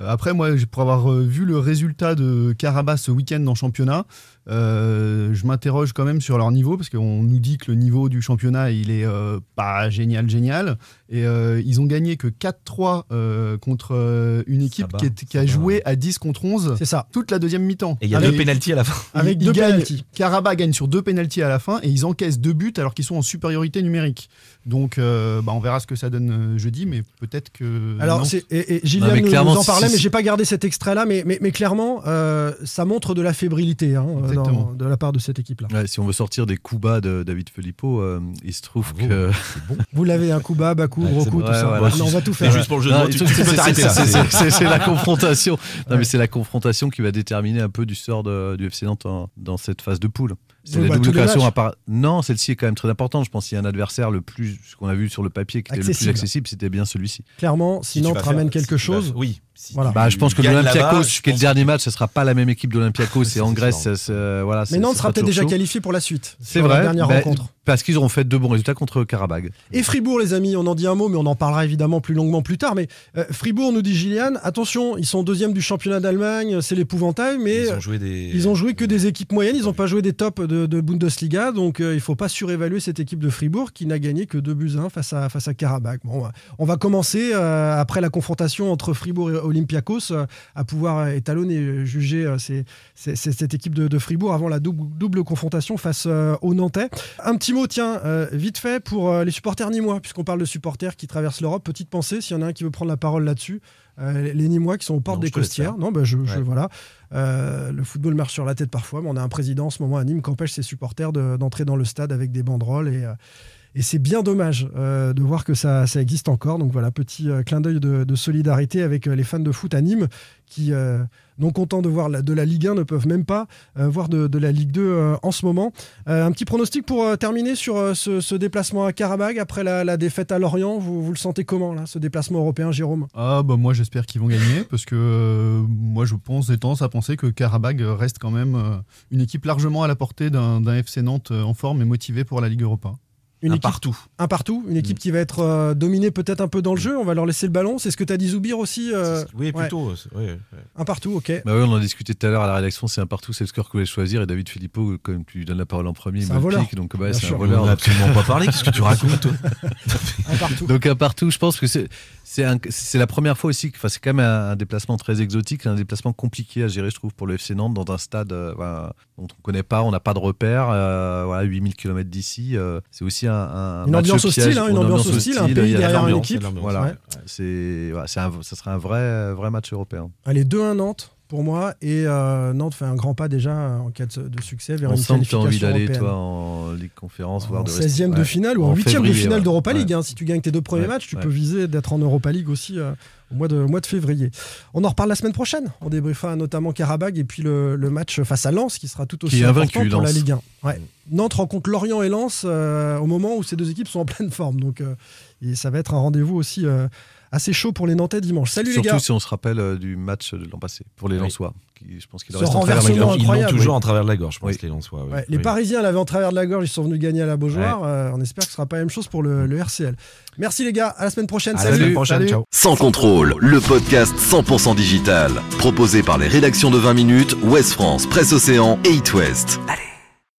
Après, moi, pour avoir vu le résultat de Karabakh ce week-end en championnat, euh, je m'interroge quand même sur leur niveau parce qu'on nous dit que le niveau du championnat il est euh, pas génial génial et euh, ils ont gagné que 4-3 euh, contre une équipe va, qui, est- qui ça a va. joué à 10 contre 11 C'est ça. toute la deuxième mi-temps. Et il y a Avec- deux pénalties à la fin. Avec ils- deux pénalties. Karabakh gagne sur deux pénalties à la fin et ils encaissent deux buts alors qu'ils sont en supériorité numérique. Donc euh, bah, on verra ce que ça donne jeudi, mais peut-être que. Alors, c'est, et, et Gillian Non, mais nous, en parlait, mais j'ai pas gardé cet extrait-là. Mais, mais, mais clairement, euh, ça montre de la fébrilité hein, dans- de la part de cette équipe-là. Ouais, si on veut sortir des coups bas de David Filippo, euh, il se trouve Bravo. que. [laughs] Vous l'avez un coup bas, bas coup, gros c'est coup, tout ça. Ouais, voilà. Non, on va tout C'est faire. juste pour le jeu de Non, mots, tu, il- tu peux c'est- t'arrêter là. la confrontation. Non, mais c'est la confrontation qui va déterminer un peu du sort de- du FC Nantes en- dans cette phase de poule. C'est Oui, la bah, double à part. Non, celle-ci est quand même très importante. Je pense qu'il y a un adversaire le plus, ce qu'on a vu sur le papier, qui était le plus accessible, c'était bien celui-ci. Clairement, si Nantes ramène faire- quelque si tu vas- chose, oui, si Voilà. tu Bah, je pense que l'Olympiakos, qui est le dernier match, ce sera pas la même équipe de l'Olympiakos. c'est et en Grèce, voilà. Mais Nantes ça sera peut-être déjà qualifié pour la suite. C'est sur la vrai. dernière bah, rencontre. Parce qu'ils auront fait de bons résultats contre Karabag. Et Fribourg, les amis, on en dit un mot, mais on en parlera évidemment plus longuement plus tard. Mais euh, Fribourg, nous dit Gillian, attention, ils sont deuxième du championnat d'Allemagne, c'est l'épouvantail, mais Ils ont joué des. Ils ont joué que des équipes moyennes, ils n'ont pas joué des tops de, de Bundesliga, donc euh, il ne faut pas surévaluer cette équipe de Fribourg qui n'a gagné que 2 buts à 1 face à, face à Karabakh. Bon, on va- commencer, euh, après la confrontation entre Fribourg et Olympiakos, euh, à pouvoir étalonner, euh, juger ces- ces- ces- cette équipe de, de Fribourg avant la double, double confrontation face euh, aux Nantais. Un petit mot, tiens, euh, vite fait, pour euh, les supporters nîmois, puisqu'on parle de supporters qui traversent l'Europe. Petite pensée, s'il y en a un qui veut prendre la parole là-dessus. Euh, les Nîmois qui sont aux portes Non, des Costières. Non, bah, je, voilà. Euh, le football marche sur la tête parfois, mais on a un président en ce moment à Nîmes qui empêche ses supporters de- d'entrer dans le stade avec des banderoles et, et c'est bien dommage euh, de voir que ça, existe encore. Donc voilà, petit euh, clin d'œil de, solidarité avec euh, les fans de foot à Nîmes qui, non contents de voir de la Ligue 1, ne peuvent même pas voir de, la Ligue 2 euh, en ce moment. Un petit pronostic pour terminer sur ce, ce déplacement à Karabag après la, défaite à Lorient. Vous, le sentez comment, là, ce déplacement européen, Jérôme? Ah bah moi j'espère qu'ils vont gagner parce que moi je pense j'ai tendance à penser que Karabag reste quand même une équipe largement à la portée d'un FC Nantes en forme et motivé pour la Ligue Europa. Une Un équipe partout. Un partout, une équipe qui va être euh, dominée peut-être un peu dans le jeu. On va leur laisser le ballon. C'est ce que tu as dit, Zoubir aussi euh, Oui, plutôt. ouais. Un partout, ok. Bah oui, on en discutait tout à l'heure à la rédaction. C'est un partout, c'est le score que vous voulez choisir. Et David Filippo, comme tu lui donnes la parole en premier, il me voleur. pique. Donc, bah, c'est un sûr. On voleur. n'a absolument pas parlé. Qu'est-ce que tu racontes, toi [laughs] Un partout. Donc un partout, je pense que c'est c'est la première fois aussi. que- Enfin, c'est quand même un, un déplacement très exotique, un déplacement compliqué à gérer, je trouve, pour le FC Nantes dans un stade euh, voilà, dont on connaît pas, on n'a pas de repères. euh, voilà, 8000 km d'ici, euh, c'est aussi un, un Une ambiance piège, hostile, hein, une ambiance hostile, un pays derrière une équipe. Voilà, ouais. c'est un- ça sera un vrai vrai match européen. Allez, 2-1 Nantes pour moi. Et euh, Nantes fait un grand pas déjà euh, en cas de, de succès vers On une sent que tu as envie d'aller toi en Ligue Conférence, voire en de 16e de ouais. finale ou en En 8e de finale ouais. d'Europa League. Ouais. hein. Si tu gagnes tes deux premiers matchs, tu peux viser d'être en Europa League aussi euh, au mois de, au mois de février. On en reparle la semaine prochaine. On débriefera notamment Karabag et puis le, le match face à Lens qui sera tout aussi important pour la. Ligue 1. Ouais. Nantes rencontre Lorient et Lens euh, au moment où ces deux équipes sont en pleine forme. Donc et ça va être un rendez-vous aussi assez chaud pour les Nantais dimanche. Salut Surtout les gars. si on se rappelle euh, du match de l'an passé pour les Oui. Lensois. Qui, je pense qu'il Ce leur reste en travers de la gorge. Ils l'ont toujours oui. en travers de la gorge, je pense, Oui. les Lensois. ouais. Les. Parisiens l'avaient en travers de la gorge, ils sont venus gagner à la Beaujoire. Euh, on espère que ce sera pas la même chose pour le, le RCL. Merci les gars, à la semaine prochaine. À la Salut. semaine prochaine, Salut. ciao. Sans contrôle, le podcast 100% digital. Proposé par les rédactions de 20 minutes, Ouest France, Presse Océan et It West. Allez.